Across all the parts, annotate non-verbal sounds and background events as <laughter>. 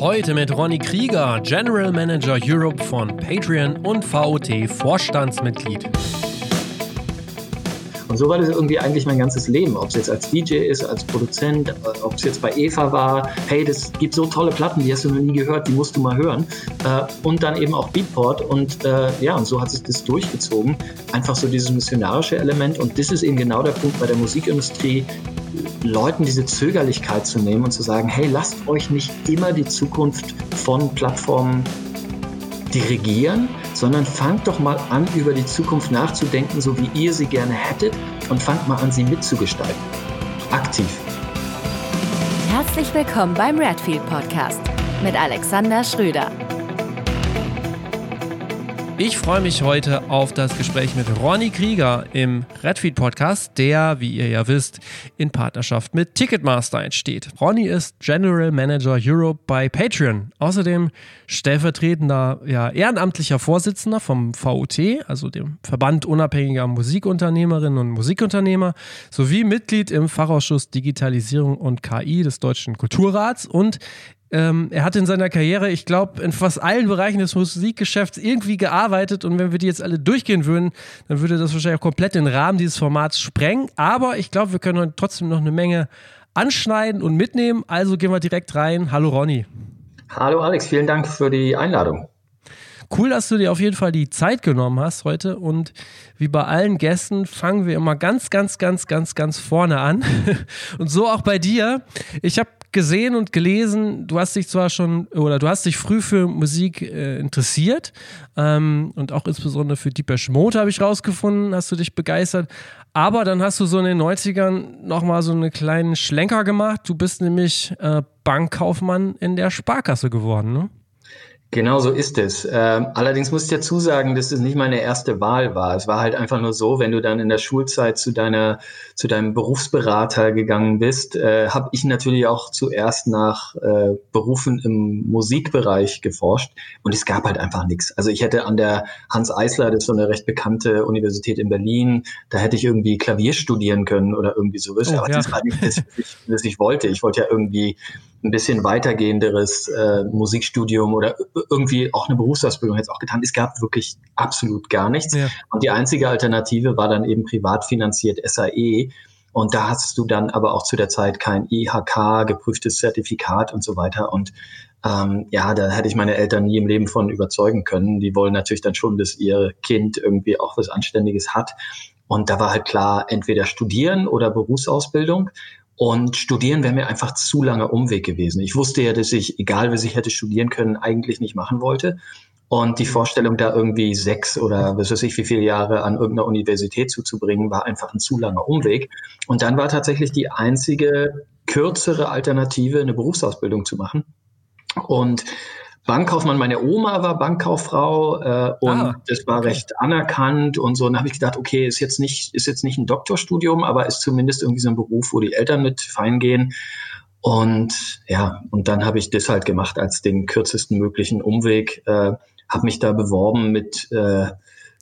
Heute mit Ronny Krieger, General Manager Europe von Patreon und VOT Vorstandsmitglied. Und so war das irgendwie eigentlich mein ganzes Leben. Ob es jetzt als DJ ist, als Produzent, ob es jetzt bei Eva war. Hey, das gibt so tolle Platten, die hast du noch nie gehört, die musst du mal hören. Äh, und dann eben auch Beatport. Und äh, ja, und so hat sich das durchgezogen. Einfach so dieses missionarische Element. Und das ist eben genau der Punkt bei der Musikindustrie. Leuten diese Zögerlichkeit zu nehmen und zu sagen, hey, lasst euch nicht immer die Zukunft von Plattformen dirigieren, sondern fangt doch mal an, über die Zukunft nachzudenken, so wie ihr sie gerne hättet und fangt mal an, sie mitzugestalten. Aktiv. Herzlich willkommen beim Redfield Podcast mit Alexander Schröder. Ich freue mich heute auf das Gespräch mit Ronny Krieger im Redfeed Podcast, der, wie ihr ja wisst, in Partnerschaft mit Ticketmaster entsteht. Ronny ist General Manager Europe bei Patreon. Außerdem stellvertretender ja, ehrenamtlicher Vorsitzender vom VUT, also dem Verband unabhängiger Musikunternehmerinnen und Musikunternehmer, sowie Mitglied im Fachausschuss Digitalisierung und KI des Deutschen Kulturrats und ähm, er hat in seiner Karriere, ich glaube, in fast allen Bereichen des Musikgeschäfts irgendwie gearbeitet und wenn wir die jetzt alle durchgehen würden, dann würde das wahrscheinlich auch komplett den Rahmen dieses Formats sprengen. Aber ich glaube, wir können heute trotzdem noch eine Menge anschneiden und mitnehmen. Also gehen wir direkt rein. Hallo Ronny. Hallo Alex, vielen Dank für die Einladung. Cool, dass du dir auf jeden Fall die Zeit genommen hast heute. Und wie bei allen Gästen fangen wir immer ganz, ganz, ganz, ganz, ganz vorne an. <laughs> Und so auch bei dir. Ich habe gesehen und gelesen, du hast dich zwar schon oder du hast dich früh für Musik äh, interessiert ähm, und auch insbesondere für Deepesh Mode habe ich rausgefunden, hast du dich begeistert. Aber dann hast du so in den 90ern nochmal so einen kleinen Schlenker gemacht. Du bist nämlich äh, Bankkaufmann in der Sparkasse geworden, ne? Genau so ist es. Ähm, allerdings muss ich dazu sagen, dass es nicht meine erste Wahl war. Es war halt einfach nur so, wenn du dann in der Schulzeit zu deiner, zu deinem Berufsberater gegangen bist, äh, habe ich natürlich auch zuerst nach äh, Berufen im Musikbereich geforscht und es gab halt einfach nichts. Also ich hätte an der Hans Eisler, das ist so eine recht bekannte Universität in Berlin, da hätte ich irgendwie Klavier studieren können oder irgendwie sowas. Oh, Aber ja. das war nicht das, was ich, was ich wollte. Ich wollte ja irgendwie ein bisschen weitergehenderes äh, Musikstudium oder irgendwie auch eine Berufsausbildung jetzt auch getan. Es gab wirklich absolut gar nichts. Ja. Und die einzige Alternative war dann eben privat finanziert SAE. Und da hast du dann aber auch zu der Zeit kein IHK geprüftes Zertifikat und so weiter. Und ähm, ja, da hätte ich meine Eltern nie im Leben von überzeugen können. Die wollen natürlich dann schon, dass ihr Kind irgendwie auch was Anständiges hat. Und da war halt klar, entweder studieren oder Berufsausbildung. Und studieren wäre mir einfach zu langer Umweg gewesen. Ich wusste ja, dass ich, egal was ich hätte studieren können, eigentlich nicht machen wollte. Und die Vorstellung, da irgendwie sechs oder was weiß ich, wie viele Jahre an irgendeiner Universität zuzubringen, war einfach ein zu langer Umweg. Und dann war tatsächlich die einzige kürzere Alternative, eine Berufsausbildung zu machen. Und Bankkaufmann, meine Oma war Bankkauffrau äh, und ah, das war okay. recht anerkannt und so. Und dann habe ich gedacht, okay, ist jetzt nicht, ist jetzt nicht ein Doktorstudium, aber ist zumindest irgendwie so ein Beruf, wo die Eltern mit fein gehen. Und ja, und dann habe ich das halt gemacht als den kürzesten möglichen Umweg, äh, habe mich da beworben mit äh,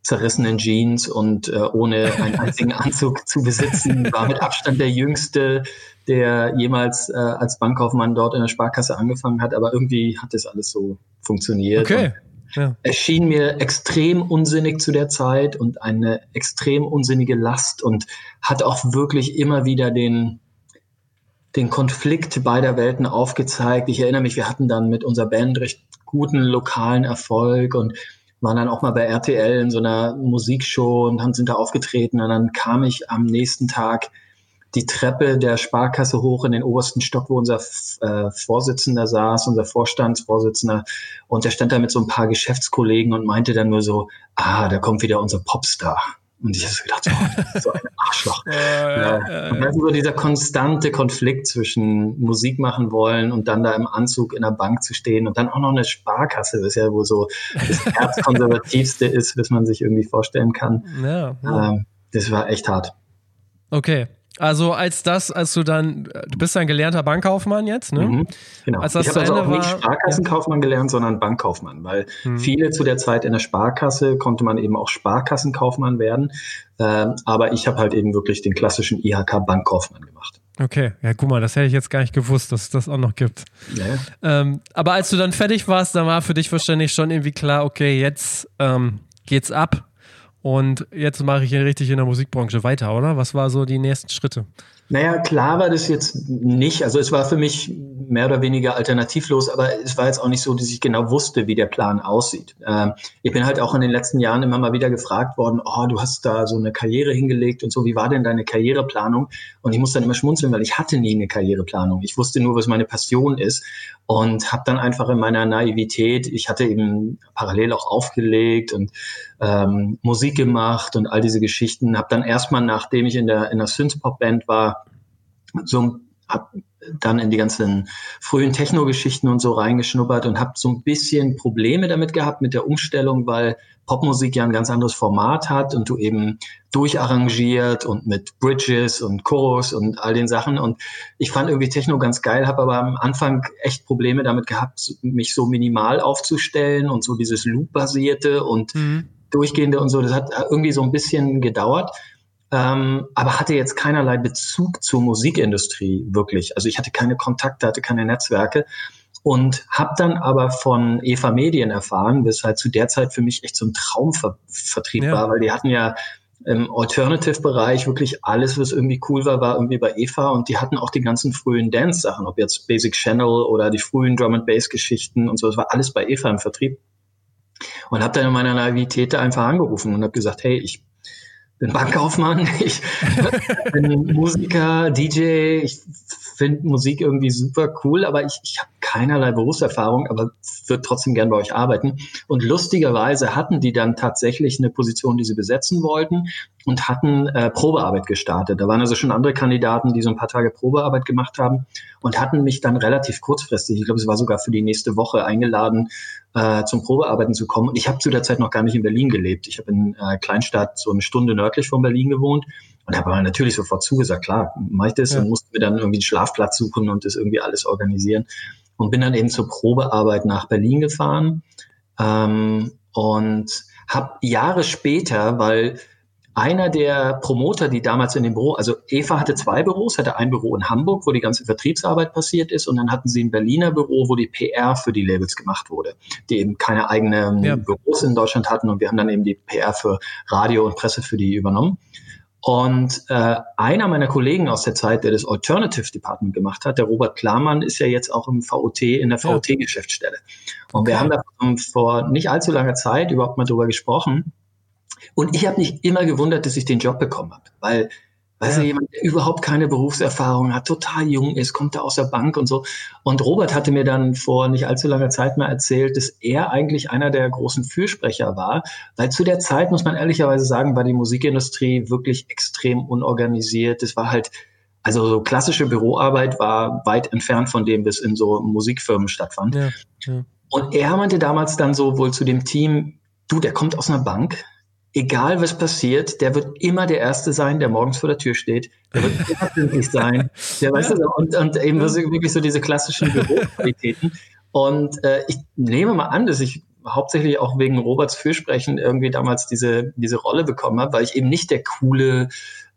zerrissenen Jeans und äh, ohne einen einzigen <laughs> Anzug zu besitzen, war mit Abstand der jüngste der jemals äh, als Bankkaufmann dort in der Sparkasse angefangen hat, aber irgendwie hat das alles so funktioniert. Okay. Ja. Es schien mir extrem unsinnig zu der Zeit und eine extrem unsinnige Last und hat auch wirklich immer wieder den, den Konflikt beider Welten aufgezeigt. Ich erinnere mich, wir hatten dann mit unserer Band recht guten lokalen Erfolg und waren dann auch mal bei RTL in so einer Musikshow und haben sind da aufgetreten und dann kam ich am nächsten Tag die Treppe der Sparkasse hoch in den obersten Stock, wo unser äh, Vorsitzender saß, unser Vorstandsvorsitzender. Und der stand da mit so ein paar Geschäftskollegen und meinte dann nur so, ah, da kommt wieder unser Popstar. Und ich habe so gedacht, so, <laughs> so ein Arschloch. ja, und dann so dieser konstante Konflikt zwischen Musik machen wollen und dann da im Anzug in der Bank zu stehen und dann auch noch eine Sparkasse, das ist ja wohl so das Herzkonservativste ist, was man sich irgendwie vorstellen kann. Ja, ja. Ähm, das war echt hart. Okay, also als das, als du dann, du bist ein gelernter Bankkaufmann jetzt, ne? Mhm, genau. Als das ich habe also auch war, nicht Sparkassenkaufmann ja. gelernt, sondern Bankkaufmann, weil mhm. viele zu der Zeit in der Sparkasse konnte man eben auch Sparkassenkaufmann werden. Ähm, aber ich habe halt eben wirklich den klassischen IHK Bankkaufmann gemacht. Okay, ja, guck mal, das hätte ich jetzt gar nicht gewusst, dass es das auch noch gibt. Ja. Ähm, aber als du dann fertig warst, dann war für dich wahrscheinlich schon irgendwie klar, okay, jetzt ähm, geht's ab und jetzt mache ich hier richtig in der Musikbranche weiter, oder? Was war so die nächsten Schritte? Naja, klar war das jetzt nicht. Also es war für mich mehr oder weniger alternativlos, aber es war jetzt auch nicht so, dass ich genau wusste, wie der Plan aussieht. Ähm, ich bin halt auch in den letzten Jahren immer mal wieder gefragt worden, oh, du hast da so eine Karriere hingelegt und so, wie war denn deine Karriereplanung? Und ich muss dann immer schmunzeln, weil ich hatte nie eine Karriereplanung. Ich wusste nur, was meine Passion ist und habe dann einfach in meiner Naivität, ich hatte eben parallel auch aufgelegt und ähm, Musik gemacht und all diese Geschichten, habe dann erstmal, nachdem ich in der in der Synthpop-Band war, so hab dann in die ganzen frühen Techno-Geschichten und so reingeschnuppert und habe so ein bisschen Probleme damit gehabt mit der Umstellung, weil Popmusik ja ein ganz anderes Format hat und du eben durcharrangiert und mit Bridges und Chorus und all den Sachen. Und ich fand irgendwie Techno ganz geil, habe aber am Anfang echt Probleme damit gehabt, mich so minimal aufzustellen und so dieses Loop-basierte und mhm. durchgehende und so. Das hat irgendwie so ein bisschen gedauert ähm, aber hatte jetzt keinerlei Bezug zur Musikindustrie wirklich. Also ich hatte keine Kontakte, hatte keine Netzwerke und habe dann aber von Eva Medien erfahren, was halt zu der Zeit für mich echt so ein Traumvertrieb ja. war, weil die hatten ja im Alternative-Bereich wirklich alles, was irgendwie cool war, war irgendwie bei Eva und die hatten auch die ganzen frühen Dance-Sachen, ob jetzt Basic Channel oder die frühen Drum and Bass-Geschichten und so, das war alles bei Eva im Vertrieb. Und habe dann in meiner Naivität einfach angerufen und habe gesagt, hey, ich bin Bankkaufmann, ich bin Musiker, DJ, ich finde Musik irgendwie super cool, aber ich, ich habe keinerlei Berufserfahrung, aber würde trotzdem gern bei euch arbeiten. Und lustigerweise hatten die dann tatsächlich eine Position, die sie besetzen wollten und hatten äh, Probearbeit gestartet. Da waren also schon andere Kandidaten, die so ein paar Tage Probearbeit gemacht haben und hatten mich dann relativ kurzfristig, ich glaube, es war sogar für die nächste Woche eingeladen, äh, zum Probearbeiten zu kommen. Und ich habe zu der Zeit noch gar nicht in Berlin gelebt. Ich habe in äh, Kleinstadt so eine Stunde nördlich von Berlin gewohnt und habe natürlich sofort zugesagt, klar, mache ich das ja. und musste mir dann irgendwie einen Schlafplatz suchen und das irgendwie alles organisieren und bin dann eben zur Probearbeit nach Berlin gefahren ähm, und habe Jahre später, weil einer der Promoter, die damals in dem Büro, also Eva hatte zwei Büros, hatte ein Büro in Hamburg, wo die ganze Vertriebsarbeit passiert ist, und dann hatten sie ein Berliner Büro, wo die PR für die Labels gemacht wurde, die eben keine eigenen ja. Büros in Deutschland hatten, und wir haben dann eben die PR für Radio und Presse für die übernommen. Und äh, einer meiner Kollegen aus der Zeit, der das Alternative Department gemacht hat, der Robert Klarmann, ist ja jetzt auch im VOT, in der VOT-Geschäftsstelle. Und okay. wir haben da vor nicht allzu langer Zeit überhaupt mal drüber gesprochen. Und ich habe mich immer gewundert, dass ich den Job bekommen habe, weil Weißt ja. du, jemand, der überhaupt keine Berufserfahrung hat, total jung ist, kommt da aus der Bank und so. Und Robert hatte mir dann vor nicht allzu langer Zeit mal erzählt, dass er eigentlich einer der großen Fürsprecher war, weil zu der Zeit, muss man ehrlicherweise sagen, war die Musikindustrie wirklich extrem unorganisiert. Das war halt, also so klassische Büroarbeit war weit entfernt von dem, was in so Musikfirmen stattfand. Ja, ja. Und er meinte damals dann so wohl zu dem Team, du, der kommt aus einer Bank, egal was passiert, der wird immer der Erste sein, der morgens vor der Tür steht. Der wird <laughs> immer pünktlich sein. Der, weißt du, und, und eben wirklich so diese klassischen Büroqualitäten. Und äh, ich nehme mal an, dass ich hauptsächlich auch wegen Roberts Fürsprechen irgendwie damals diese, diese Rolle bekommen habe, weil ich eben nicht der coole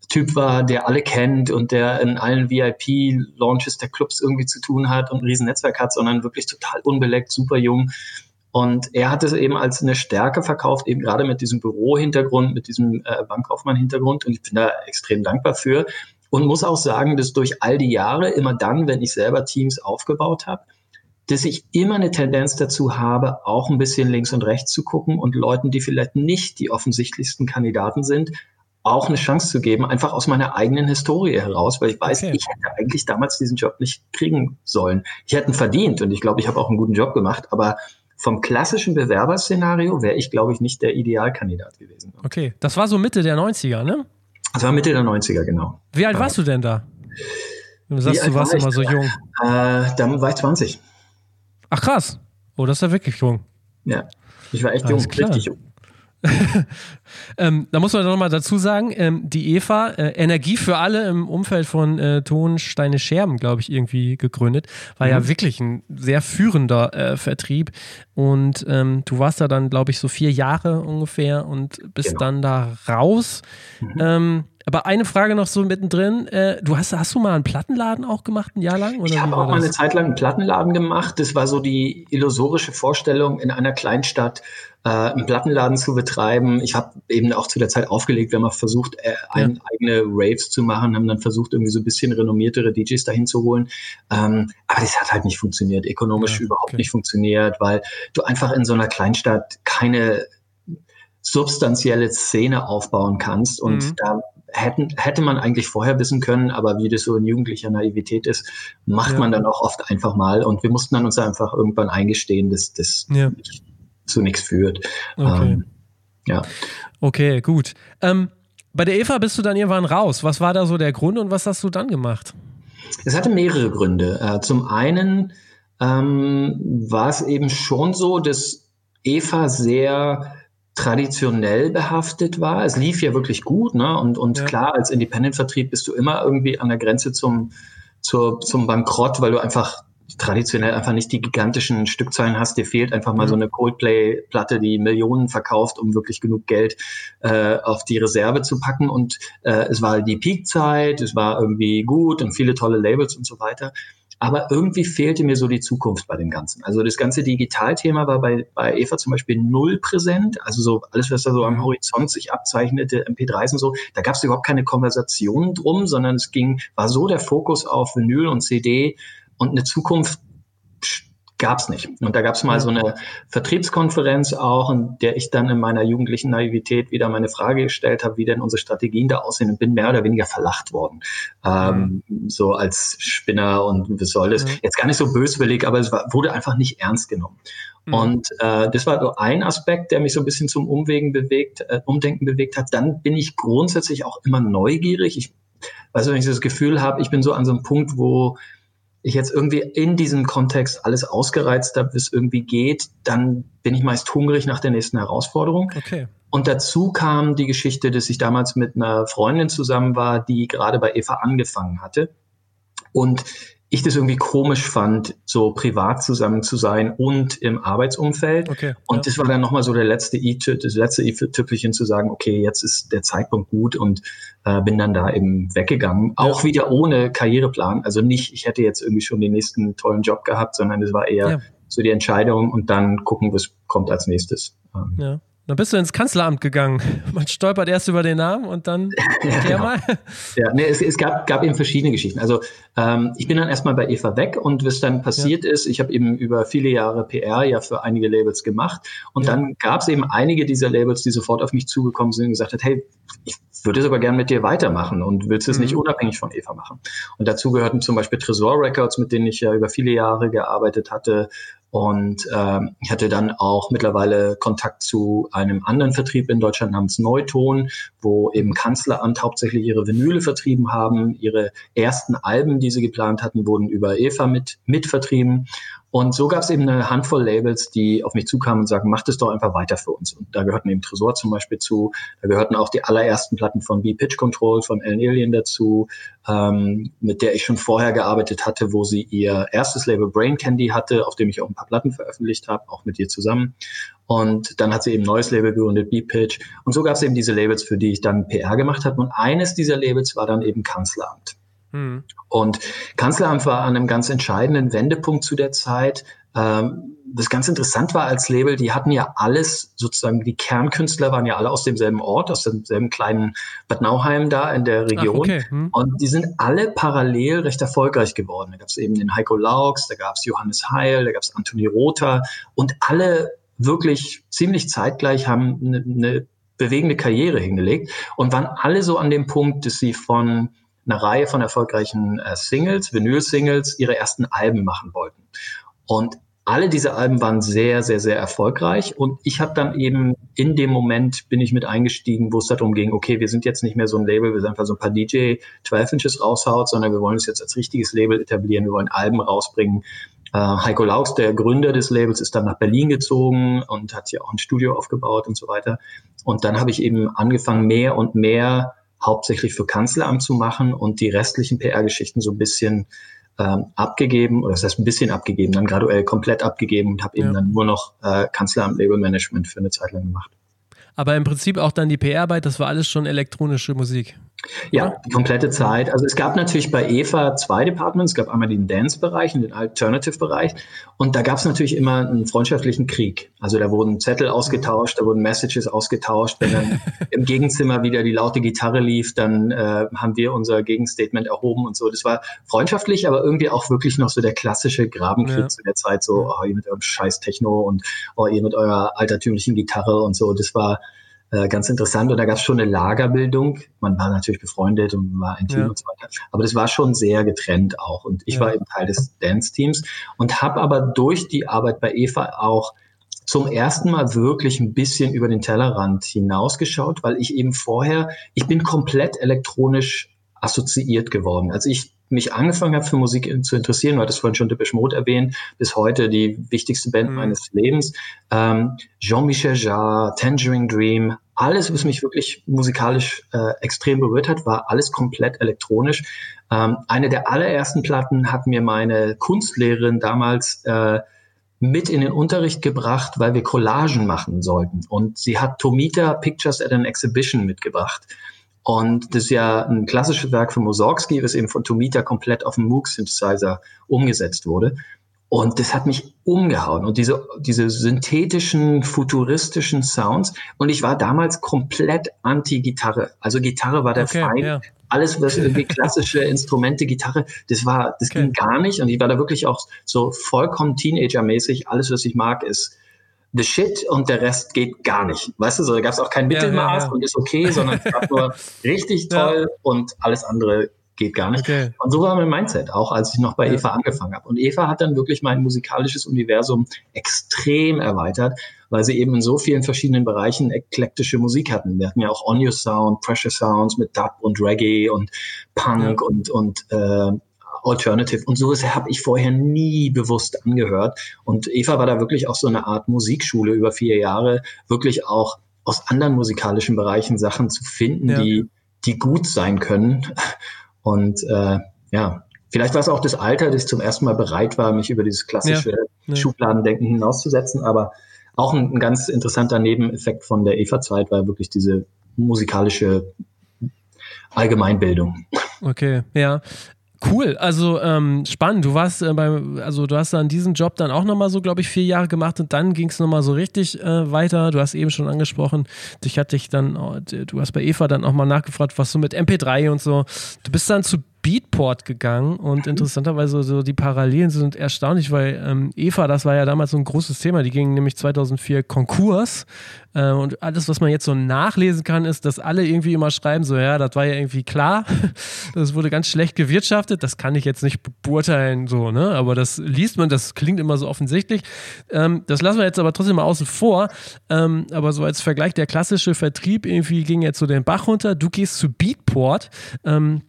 Typ war, der alle kennt und der in allen VIP-Launches der Clubs irgendwie zu tun hat und ein riesen Netzwerk hat, sondern wirklich total unbeleckt, super jung und er hat es eben als eine Stärke verkauft, eben gerade mit diesem Bürohintergrund, mit diesem äh, Bankkaufmann-Hintergrund. Und ich bin da extrem dankbar für. Und muss auch sagen, dass durch all die Jahre, immer dann, wenn ich selber Teams aufgebaut habe, dass ich immer eine Tendenz dazu habe, auch ein bisschen links und rechts zu gucken und Leuten, die vielleicht nicht die offensichtlichsten Kandidaten sind, auch eine Chance zu geben, einfach aus meiner eigenen Historie heraus, weil ich weiß, okay. ich hätte eigentlich damals diesen Job nicht kriegen sollen. Ich hätte ihn verdient und ich glaube, ich habe auch einen guten Job gemacht, aber vom klassischen Bewerberszenario wäre ich, glaube ich, nicht der Idealkandidat gewesen. Okay, das war so Mitte der 90er, ne? Das war Mitte der 90er, genau. Wie alt warst du denn da? Du sagst, du warst war immer so jung. Äh, dann war ich 20. Ach krass. Oh, das ist ja wirklich jung. Ja, ich war echt Alles jung, klar. richtig jung. <laughs> ähm, da muss man noch mal dazu sagen, ähm, die Eva, äh, Energie für alle im Umfeld von äh, Tonsteine Scherben, glaube ich, irgendwie gegründet. War mhm. ja wirklich ein sehr führender äh, Vertrieb. Und ähm, du warst da dann, glaube ich, so vier Jahre ungefähr und bist genau. dann da raus. Mhm. Aber eine Frage noch so mittendrin. Äh, du hast, hast du mal einen Plattenladen auch gemacht, ein Jahr lang? Oder ich habe auch mal eine Zeit lang einen Plattenladen gemacht. Das war so die illusorische Vorstellung, in einer Kleinstadt äh, einen Plattenladen zu betreiben. Ich habe eben auch zu der Zeit aufgelegt, wir haben auch versucht, äh, ein, ja. eigene Raves zu machen, haben dann versucht, irgendwie so ein bisschen renommiertere DJs dahin zu holen. Ähm, aber das hat halt nicht funktioniert, ökonomisch ja, überhaupt okay. nicht funktioniert, weil du einfach in so einer Kleinstadt keine substanzielle Szene aufbauen kannst. Und mhm. da hätten, hätte man eigentlich vorher wissen können, aber wie das so in jugendlicher Naivität ist, macht ja. man dann auch oft einfach mal. Und wir mussten dann uns einfach irgendwann eingestehen, dass das ja. zu nichts führt. Okay. Ähm, ja. Okay, gut. Ähm, bei der Eva bist du dann irgendwann raus. Was war da so der Grund und was hast du dann gemacht? Es hatte mehrere Gründe. Äh, zum einen ähm, war es eben schon so, dass Eva sehr traditionell behaftet war. Es lief ja wirklich gut, ne? Und, und ja. klar, als Independent-Vertrieb bist du immer irgendwie an der Grenze zum, zur, zum Bankrott, weil du einfach traditionell einfach nicht die gigantischen Stückzahlen hast. Dir fehlt einfach mal mhm. so eine Coldplay-Platte, die Millionen verkauft, um wirklich genug Geld äh, auf die Reserve zu packen. Und äh, es war die Peak-Zeit, es war irgendwie gut und viele tolle Labels und so weiter. Aber irgendwie fehlte mir so die Zukunft bei dem Ganzen. Also das ganze Digitalthema war bei, bei Eva zum Beispiel null präsent. Also so alles, was da so am Horizont sich abzeichnete, MP3s und so, da gab es überhaupt keine Konversationen drum, sondern es ging, war so der Fokus auf Vinyl und CD und eine Zukunft gab es nicht. Und da gab es mal so eine Vertriebskonferenz auch, in der ich dann in meiner jugendlichen Naivität wieder meine Frage gestellt habe, wie denn unsere Strategien da aussehen und bin mehr oder weniger verlacht worden. Ähm, mhm. So als Spinner und was soll das? Mhm. Jetzt gar nicht so böswillig, aber es war, wurde einfach nicht ernst genommen. Mhm. Und äh, das war so ein Aspekt, der mich so ein bisschen zum Umwegen bewegt, äh, Umdenken bewegt hat. Dann bin ich grundsätzlich auch immer neugierig. Ich weiß, wenn ich das Gefühl habe, ich bin so an so einem Punkt, wo ich jetzt irgendwie in diesem Kontext alles ausgereizt habe, wie es irgendwie geht, dann bin ich meist hungrig nach der nächsten Herausforderung. Okay. Und dazu kam die Geschichte, dass ich damals mit einer Freundin zusammen war, die gerade bei Eva angefangen hatte. Und ich das irgendwie komisch fand, so privat zusammen zu sein und im Arbeitsumfeld. Okay, und ja. das war dann nochmal so der letzte i das letzte i-Tüpfelchen zu sagen, okay, jetzt ist der Zeitpunkt gut und äh, bin dann da eben weggegangen. Auch ja. wieder ohne Karriereplan. Also nicht, ich hätte jetzt irgendwie schon den nächsten tollen Job gehabt, sondern es war eher ja. so die Entscheidung und dann gucken, was kommt als nächstes. Ähm, ja. Dann bist du ins Kanzleramt gegangen. <laughs> Man stolpert erst über den Namen und dann <laughs> ja, genau. mal. Ja, nee, es, es, gab, gab eben verschiedene Geschichten. Also ähm, ich bin dann erstmal bei Eva weg und was dann passiert ja. ist, ich habe eben über viele Jahre PR ja für einige Labels gemacht und ja. dann gab es eben einige dieser Labels, die sofort auf mich zugekommen sind und gesagt hat, hey, ich würde sogar gern mit dir weitermachen und willst es mhm. nicht unabhängig von Eva machen. Und dazu gehörten zum Beispiel Tresor Records, mit denen ich ja über viele Jahre gearbeitet hatte, und ähm, ich hatte dann auch mittlerweile Kontakt zu einem anderen Vertrieb in Deutschland namens Neuton, wo eben Kanzleramt hauptsächlich ihre Vinyle vertrieben haben. Ihre ersten Alben, die sie geplant hatten, wurden über Eva mit, mit vertrieben. Und so gab es eben eine Handvoll Labels, die auf mich zukamen und sagen, macht es doch einfach weiter für uns. Und da gehörten eben Tresor zum Beispiel zu, da gehörten auch die allerersten Platten von B-Pitch Control, von Ellen Alien dazu, ähm, mit der ich schon vorher gearbeitet hatte, wo sie ihr erstes Label Brain Candy hatte, auf dem ich auch ein paar Platten veröffentlicht habe, auch mit ihr zusammen. Und dann hat sie eben ein neues Label gegründet, B-Pitch. Und so gab es eben diese Labels, für die ich dann PR gemacht habe. Und eines dieser Labels war dann eben Kanzleramt. Mhm. Und Kanzleramt war an einem ganz entscheidenden Wendepunkt zu der Zeit. Ähm, das ganz interessant war als Label, die hatten ja alles, sozusagen die Kernkünstler waren ja alle aus demselben Ort, aus demselben kleinen Bad Nauheim da in der Region. Ach, okay. hm. Und die sind alle parallel recht erfolgreich geworden. Da gab es eben den Heiko Laux, da gab es Johannes Heil, da gab es Anthony Rother und alle wirklich ziemlich zeitgleich haben eine, eine bewegende Karriere hingelegt und waren alle so an dem Punkt, dass sie von eine Reihe von erfolgreichen äh, Singles, Vinyl-Singles, ihre ersten Alben machen wollten. Und alle diese Alben waren sehr, sehr, sehr erfolgreich. Und ich habe dann eben in dem Moment bin ich mit eingestiegen, wo es darum ging, okay, wir sind jetzt nicht mehr so ein Label, wir sind einfach so ein paar DJ 12 Inches raushaut, sondern wir wollen es jetzt als richtiges Label etablieren, wir wollen Alben rausbringen. Äh, Heiko Laux, der Gründer des Labels, ist dann nach Berlin gezogen und hat hier auch ein Studio aufgebaut und so weiter. Und dann habe ich eben angefangen, mehr und mehr hauptsächlich für Kanzleramt zu machen und die restlichen PR-Geschichten so ein bisschen ähm, abgegeben, oder das heißt ein bisschen abgegeben, dann graduell komplett abgegeben und habe eben ja. dann nur noch äh, Kanzleramt Label Management für eine Zeit lang gemacht. Aber im Prinzip auch dann die PR-Arbeit, das war alles schon elektronische Musik. Ja, die komplette Zeit. Also es gab natürlich bei Eva zwei Departments. Es gab einmal den Dance-Bereich und den Alternative-Bereich. Und da gab es natürlich immer einen freundschaftlichen Krieg. Also da wurden Zettel ausgetauscht, da wurden Messages ausgetauscht. Wenn dann <laughs> im Gegenzimmer wieder die laute Gitarre lief, dann äh, haben wir unser Gegenstatement erhoben und so. Das war freundschaftlich, aber irgendwie auch wirklich noch so der klassische Grabenkrieg ja. zu der Zeit. So, oh, ihr mit eurem scheiß Techno und oh, ihr mit eurer altertümlichen Gitarre und so. Das war äh, ganz interessant. Und da gab es schon eine Lagerbildung. Man war natürlich befreundet und war ein Team ja. und so weiter. Aber das war schon sehr getrennt auch. Und ich ja. war eben Teil des Dance-Teams und habe aber durch die Arbeit bei Eva auch zum ersten Mal wirklich ein bisschen über den Tellerrand hinausgeschaut, weil ich eben vorher, ich bin komplett elektronisch assoziiert geworden. Als ich mich angefangen habe für Musik zu interessieren, du hattest vorhin schon Depeche Mode erwähnt, bis heute die wichtigste Band mhm. meines Lebens, ähm, Jean-Michel Jarre, Tangerine Dream, alles, was mich wirklich musikalisch äh, extrem berührt hat, war alles komplett elektronisch. Ähm, eine der allerersten Platten hat mir meine Kunstlehrerin damals äh, mit in den Unterricht gebracht, weil wir Collagen machen sollten. Und sie hat Tomita Pictures at an Exhibition mitgebracht. Und das ist ja ein klassisches Werk von Mussorgsky, was eben von Tomita komplett auf dem Moog Synthesizer umgesetzt wurde. Und das hat mich umgehauen. Und diese, diese synthetischen, futuristischen Sounds. Und ich war damals komplett anti-Gitarre. Also Gitarre war der okay, Feind. Ja. Alles, was <laughs> irgendwie klassische Instrumente, Gitarre, das war, das okay. ging gar nicht. Und ich war da wirklich auch so vollkommen Teenager-mäßig. Alles, was ich mag, ist the shit und der Rest geht gar nicht. Weißt du, so, da gab es auch kein Mittelmaß ja, ja, und ist okay, sondern es war nur <laughs> richtig toll und alles andere geht gar nicht. Okay. Und so war mein Mindset, auch als ich noch bei ja. Eva angefangen habe. Und Eva hat dann wirklich mein musikalisches Universum extrem erweitert, weil sie eben in so vielen verschiedenen Bereichen eklektische Musik hatten. Wir hatten ja auch On Your Sound, Pressure Sounds mit Dub und Reggae und Punk ja. und, und äh, Alternative. Und sowas habe ich vorher nie bewusst angehört. Und Eva war da wirklich auch so eine Art Musikschule über vier Jahre, wirklich auch aus anderen musikalischen Bereichen Sachen zu finden, ja. die, die gut sein können. Und äh, ja, vielleicht war es auch das Alter, ich zum ersten Mal bereit war, mich über dieses klassische ja, Schubladendenken hinauszusetzen. Aber auch ein, ein, ganz interessanter Nebeneffekt von der EVA-Zeit war wirklich diese musikalische Allgemeinbildung. Okay, ja. Cool, also ähm, spannend. Du warst äh, beim, also du hast dann diesen Job dann auch nochmal so, glaube ich, vier Jahre gemacht und dann ging es nochmal so richtig äh, weiter. Du hast eben schon angesprochen, dich hatte ich dann, oh, du hast bei Eva dann auch mal nachgefragt, was so mit MP3 und so. Du bist dann zu Beatport gegangen und mhm. interessanterweise so die Parallelen sind erstaunlich, weil ähm, Eva, das war ja damals so ein großes Thema, die ging nämlich 2004 Konkurs äh, und alles, was man jetzt so nachlesen kann, ist, dass alle irgendwie immer schreiben, so ja, das war ja irgendwie klar, <laughs> das wurde ganz schlecht gewirtschaftet, das kann ich jetzt nicht beurteilen, so, ne, aber das liest man, das klingt immer so offensichtlich. Ähm, das lassen wir jetzt aber trotzdem mal außen vor, ähm, aber so als Vergleich, der klassische Vertrieb irgendwie ging jetzt so den Bach runter, du gehst zu Beatport, ähm,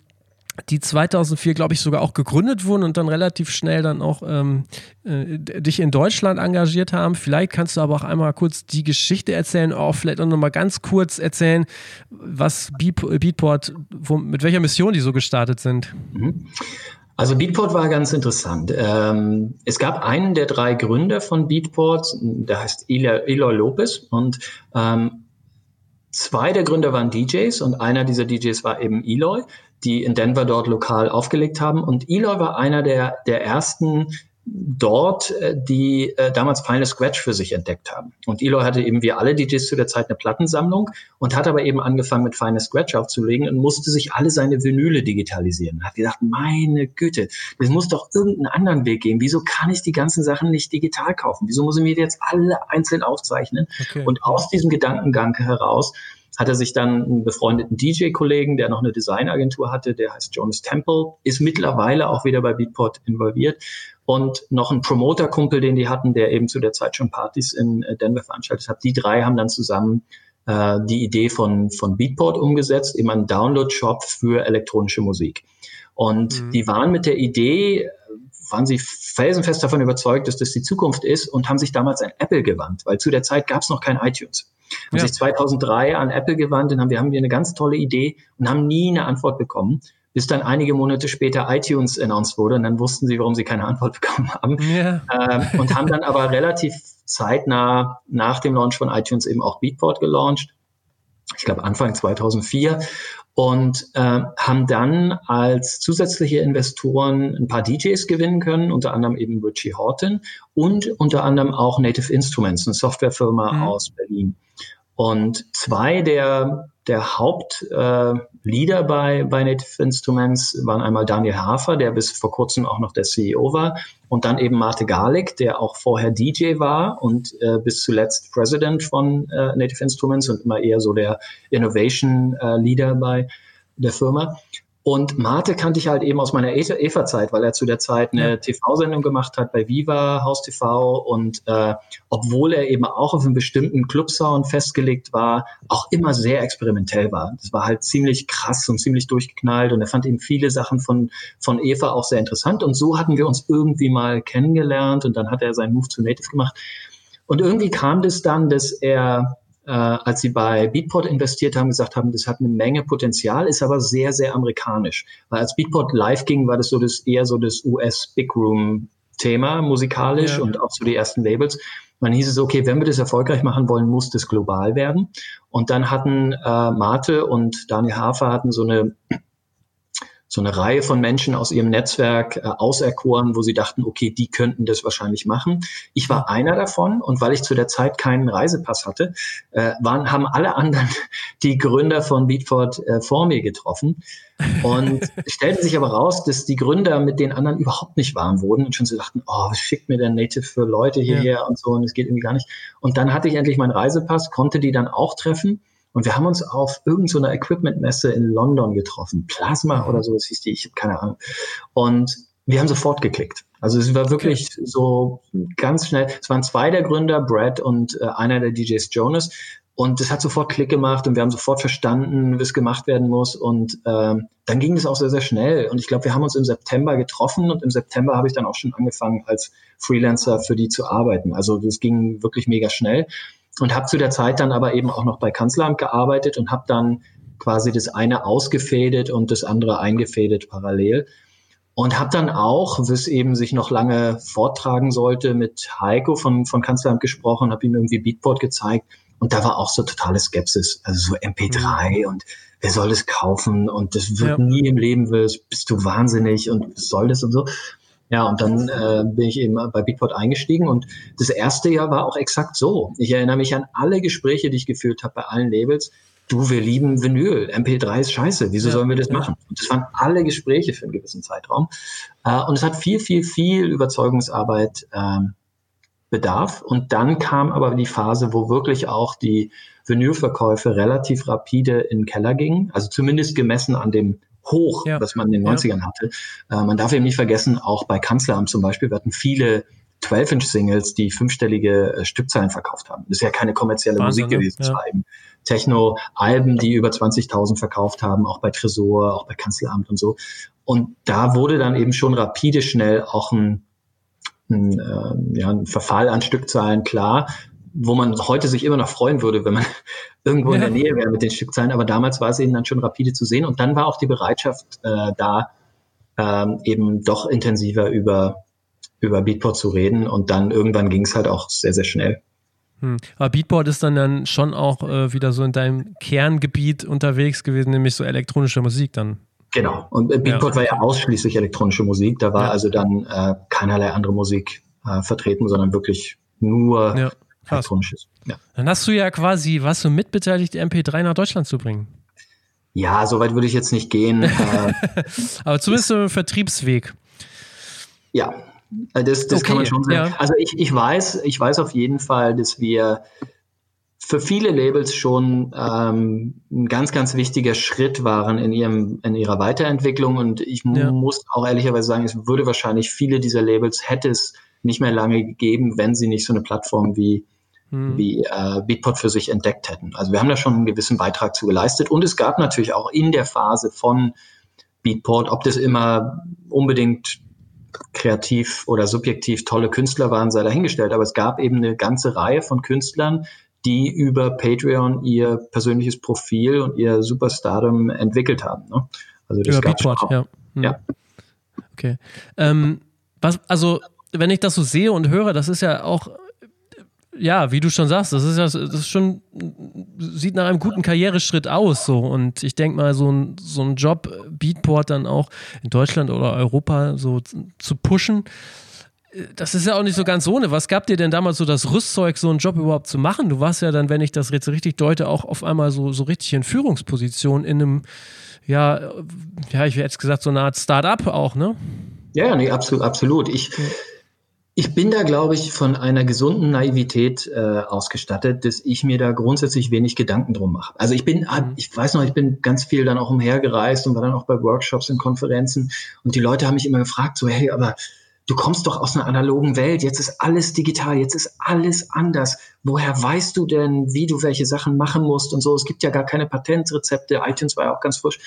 die 2004, glaube ich, sogar auch gegründet wurden und dann relativ schnell dann auch ähm, äh, dich in Deutschland engagiert haben. Vielleicht kannst du aber auch einmal kurz die Geschichte erzählen, auch vielleicht auch nochmal ganz kurz erzählen, was Beatport, wo, mit welcher Mission die so gestartet sind. Mhm. Also Beatport war ganz interessant. Ähm, es gab einen der drei Gründer von Beatport, der heißt Eloy Lopez und ähm, zwei der Gründer waren DJs und einer dieser DJs war eben Eloy die in Denver dort lokal aufgelegt haben. Und Eloy war einer der, der ersten dort, äh, die äh, damals Final Scratch für sich entdeckt haben. Und Eloy hatte eben wie alle DJs zu der Zeit eine Plattensammlung und hat aber eben angefangen mit Final Scratch aufzulegen und musste sich alle seine Vinyle digitalisieren. Hat gedacht, meine Güte, das muss doch irgendeinen anderen Weg geben. Wieso kann ich die ganzen Sachen nicht digital kaufen? Wieso muss ich mir jetzt alle einzeln aufzeichnen? Okay. Und aus diesem Gedankengang heraus hat er sich dann einen befreundeten DJ-Kollegen, der noch eine Designagentur hatte, der heißt Jonas Temple, ist mittlerweile auch wieder bei Beatport involviert und noch ein Promoter-Kumpel, den die hatten, der eben zu der Zeit schon Partys in äh, Denver veranstaltet hat. Die drei haben dann zusammen äh, die Idee von, von Beatport umgesetzt, eben einen Download-Shop für elektronische Musik. Und mhm. die waren mit der Idee, waren sie felsenfest davon überzeugt, dass das die Zukunft ist und haben sich damals an Apple gewandt, weil zu der Zeit gab es noch kein iTunes. Haben ja. sich 2003 an Apple gewandt und haben, wir haben hier eine ganz tolle Idee und haben nie eine Antwort bekommen, bis dann einige Monate später iTunes announced wurde und dann wussten sie, warum sie keine Antwort <laughs> bekommen haben. Yeah. Ähm, und haben dann aber relativ zeitnah nach dem Launch von iTunes eben auch Beatport gelauncht. Ich glaube Anfang 2004 und äh, haben dann als zusätzliche Investoren ein paar DJs gewinnen können, unter anderem eben Richie Horton und unter anderem auch Native Instruments, eine Softwarefirma mhm. aus Berlin. Und zwei der, der Hauptleader äh, bei, bei Native Instruments waren einmal Daniel Hafer, der bis vor kurzem auch noch der CEO war, und dann eben Marte Garlick, der auch vorher DJ war und äh, bis zuletzt President von äh, Native Instruments und immer eher so der Innovation äh, Leader bei der Firma. Und Mate kannte ich halt eben aus meiner EVA-Zeit, weil er zu der Zeit eine TV-Sendung gemacht hat bei Viva, Haus TV. Und äh, obwohl er eben auch auf einen bestimmten Clubsound festgelegt war, auch immer sehr experimentell war. Das war halt ziemlich krass und ziemlich durchgeknallt. Und er fand eben viele Sachen von, von Eva auch sehr interessant. Und so hatten wir uns irgendwie mal kennengelernt. Und dann hat er seinen Move zu Native gemacht. Und irgendwie kam das dann, dass er äh, als sie bei Beatport investiert haben, gesagt haben, das hat eine Menge Potenzial, ist aber sehr, sehr amerikanisch. Weil als Beatport live ging, war das so das eher so das US Big Room Thema musikalisch ja. und auch so die ersten Labels. Man hieß es, okay, wenn wir das erfolgreich machen wollen, muss das global werden. Und dann hatten äh, Mate und Daniel Hafer hatten so eine so eine Reihe von Menschen aus ihrem Netzwerk äh, auserkoren, wo sie dachten, okay, die könnten das wahrscheinlich machen. Ich war einer davon und weil ich zu der Zeit keinen Reisepass hatte, äh, waren, haben alle anderen <laughs> die Gründer von Beatford äh, vor mir getroffen. Und <laughs> stellten sich aber raus, dass die Gründer mit den anderen überhaupt nicht warm wurden und schon so dachten, oh, was schickt mir der Native für Leute hierher ja. und so und es geht irgendwie gar nicht. Und dann hatte ich endlich meinen Reisepass, konnte die dann auch treffen und wir haben uns auf irgendeiner so Equipment-Messe in London getroffen. Plasma oder so, das hieß die, ich habe keine Ahnung. Und wir haben sofort geklickt. Also es war wirklich okay. so ganz schnell. Es waren zwei der Gründer, Brad und äh, einer der DJs Jonas. Und das hat sofort Klick gemacht und wir haben sofort verstanden, wie es gemacht werden muss. Und ähm, dann ging es auch sehr, sehr schnell. Und ich glaube, wir haben uns im September getroffen und im September habe ich dann auch schon angefangen, als Freelancer für die zu arbeiten. Also das ging wirklich mega schnell und habe zu der Zeit dann aber eben auch noch bei Kanzleramt gearbeitet und habe dann quasi das eine ausgefädet und das andere eingefädet parallel. Und habe dann auch, was eben sich noch lange vortragen sollte, mit Heiko von, von Kanzleramt gesprochen, habe ihm irgendwie Beatport gezeigt. Und da war auch so totale Skepsis. Also so MP3 mhm. und wer soll das kaufen? Und das wird ja. nie im Leben, bist du wahnsinnig und was soll das und so. Ja, und dann äh, bin ich eben bei Beatport eingestiegen und das erste Jahr war auch exakt so. Ich erinnere mich an alle Gespräche, die ich geführt habe bei allen Labels. Du, wir lieben Vinyl. MP3 ist scheiße. Wieso ja, sollen wir das ja. machen? Und das waren alle Gespräche für einen gewissen Zeitraum. Äh, und es hat viel, viel, viel Überzeugungsarbeit äh, bedarf. Und dann kam aber die Phase, wo wirklich auch die Vinylverkäufe relativ rapide in den Keller gingen. Also zumindest gemessen an dem hoch, ja. was man in den 90ern ja. hatte. Äh, man darf eben nicht vergessen, auch bei Kanzleramt zum Beispiel, wir hatten viele 12-Inch-Singles, die fünfstellige äh, Stückzahlen verkauft haben. Das ist ja keine kommerzielle Wahnsinn, Musik ne? gewesen. Ja. Techno-Alben, die über 20.000 verkauft haben, auch bei Tresor, auch bei Kanzleramt und so. Und da wurde dann eben schon rapide schnell auch ein, ein, äh, ja, ein Verfall an Stückzahlen klar wo man heute sich immer noch freuen würde, wenn man <laughs> irgendwo ja. in der Nähe wäre mit den Stückzahlen. Aber damals war es eben dann schon rapide zu sehen. Und dann war auch die Bereitschaft äh, da, ähm, eben doch intensiver über, über Beatport zu reden. Und dann irgendwann ging es halt auch sehr, sehr schnell. Hm. Aber Beatport ist dann, dann schon auch äh, wieder so in deinem Kerngebiet unterwegs gewesen, nämlich so elektronische Musik dann. Genau. Und äh, Beatport ja. war ja ausschließlich elektronische Musik. Da war ja. also dann äh, keinerlei andere Musik äh, vertreten, sondern wirklich nur ja. Krass. Ist. Ja. Dann hast du ja quasi, was du mitbeteiligt, MP3 nach Deutschland zu bringen. Ja, so weit würde ich jetzt nicht gehen. Äh, <laughs> Aber zumindest so ein Vertriebsweg. Ja, äh, das, das okay. kann man schon sagen. Ja. Also ich, ich weiß, ich weiß auf jeden Fall, dass wir für viele Labels schon ähm, ein ganz, ganz wichtiger Schritt waren in ihrem, in ihrer Weiterentwicklung. Und ich ja. muss auch ehrlicherweise sagen, es würde wahrscheinlich viele dieser Labels hätte es nicht mehr lange gegeben, wenn sie nicht so eine Plattform wie hm. wie äh, Beatport für sich entdeckt hätten. Also wir haben da schon einen gewissen Beitrag zu geleistet und es gab natürlich auch in der Phase von Beatport, ob das immer unbedingt kreativ oder subjektiv tolle Künstler waren, sei dahingestellt, aber es gab eben eine ganze Reihe von Künstlern, die über Patreon ihr persönliches Profil und ihr Superstardom entwickelt haben. Ne? Also das Über Beatport, ja. Hm. Ja. Okay. Ähm, was, also, wenn ich das so sehe und höre, das ist ja auch ja, wie du schon sagst, das ist ja, das ist schon, sieht nach einem guten Karriereschritt aus, so. Und ich denke mal, so ein, so ein Job, Beatport dann auch in Deutschland oder Europa so zu pushen, das ist ja auch nicht so ganz ohne. Was gab dir denn damals so das Rüstzeug, so einen Job überhaupt zu machen? Du warst ja dann, wenn ich das jetzt richtig deute, auch auf einmal so, so richtig in Führungsposition in einem, ja, ja, ich hätte jetzt gesagt, so eine Art Start-up auch, ne? Ja, nee, absolut, absolut. Ich, ich bin da, glaube ich, von einer gesunden Naivität äh, ausgestattet, dass ich mir da grundsätzlich wenig Gedanken drum mache. Also ich bin, mhm. ich weiß noch, ich bin ganz viel dann auch umhergereist und war dann auch bei Workshops und Konferenzen und die Leute haben mich immer gefragt, so, hey, aber du kommst doch aus einer analogen Welt, jetzt ist alles digital, jetzt ist alles anders. Woher weißt du denn, wie du welche Sachen machen musst und so? Es gibt ja gar keine Patentrezepte, iTunes war ja auch ganz frisch.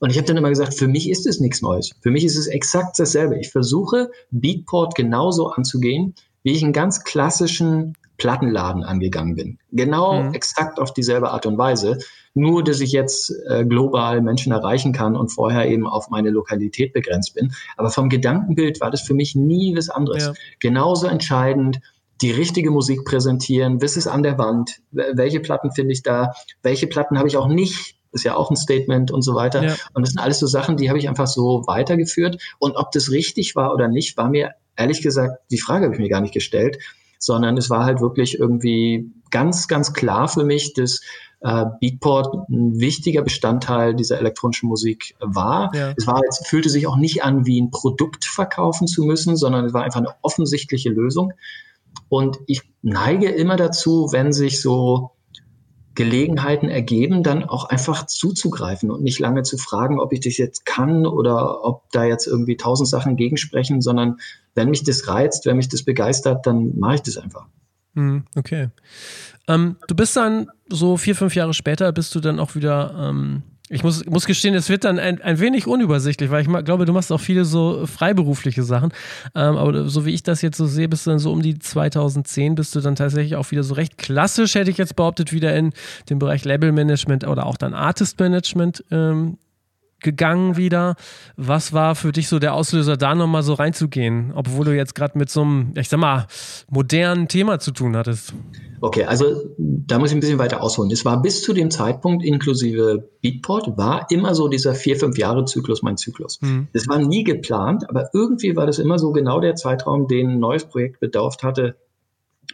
Und ich habe dann immer gesagt, für mich ist es nichts Neues. Für mich ist es exakt dasselbe. Ich versuche, Beatport genauso anzugehen, wie ich einen ganz klassischen Plattenladen angegangen bin. Genau mhm. exakt auf dieselbe Art und Weise. Nur, dass ich jetzt äh, global Menschen erreichen kann und vorher eben auf meine Lokalität begrenzt bin. Aber vom Gedankenbild war das für mich nie was anderes. Ja. Genauso entscheidend, die richtige Musik präsentieren, was ist an der Wand, welche Platten finde ich da, welche Platten habe ich auch nicht ist ja auch ein Statement und so weiter. Ja. Und das sind alles so Sachen, die habe ich einfach so weitergeführt. Und ob das richtig war oder nicht, war mir ehrlich gesagt, die Frage habe ich mir gar nicht gestellt, sondern es war halt wirklich irgendwie ganz, ganz klar für mich, dass äh, Beatport ein wichtiger Bestandteil dieser elektronischen Musik war. Ja. Es war jetzt, fühlte sich auch nicht an, wie ein Produkt verkaufen zu müssen, sondern es war einfach eine offensichtliche Lösung. Und ich neige immer dazu, wenn sich so Gelegenheiten ergeben, dann auch einfach zuzugreifen und nicht lange zu fragen, ob ich das jetzt kann oder ob da jetzt irgendwie tausend Sachen gegensprechen, sondern wenn mich das reizt, wenn mich das begeistert, dann mache ich das einfach. Hm, okay. Ähm, du bist dann so vier, fünf Jahre später, bist du dann auch wieder ähm, ich muss, muss gestehen, es wird dann ein, ein wenig unübersichtlich, weil ich glaube, du machst auch viele so freiberufliche Sachen. Ähm, aber so wie ich das jetzt so sehe, bist du dann so um die 2010, bist du dann tatsächlich auch wieder so recht klassisch, hätte ich jetzt behauptet, wieder in den Bereich Label Management oder auch dann Artist Management ähm, gegangen wieder. Was war für dich so der Auslöser, da nochmal so reinzugehen, obwohl du jetzt gerade mit so einem, ich sag mal, modernen Thema zu tun hattest? Okay, also da muss ich ein bisschen weiter ausholen. Es war bis zu dem Zeitpunkt inklusive Beatport, war immer so dieser vier, fünf Jahre Zyklus mein Zyklus. Mhm. Das war nie geplant, aber irgendwie war das immer so genau der Zeitraum, den ein neues Projekt bedauert hatte,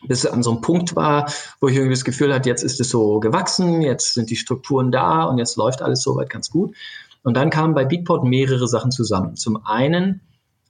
bis es an so einem Punkt war, wo ich irgendwie das Gefühl hatte, jetzt ist es so gewachsen, jetzt sind die Strukturen da und jetzt läuft alles soweit ganz gut. Und dann kamen bei Beatport mehrere Sachen zusammen. Zum einen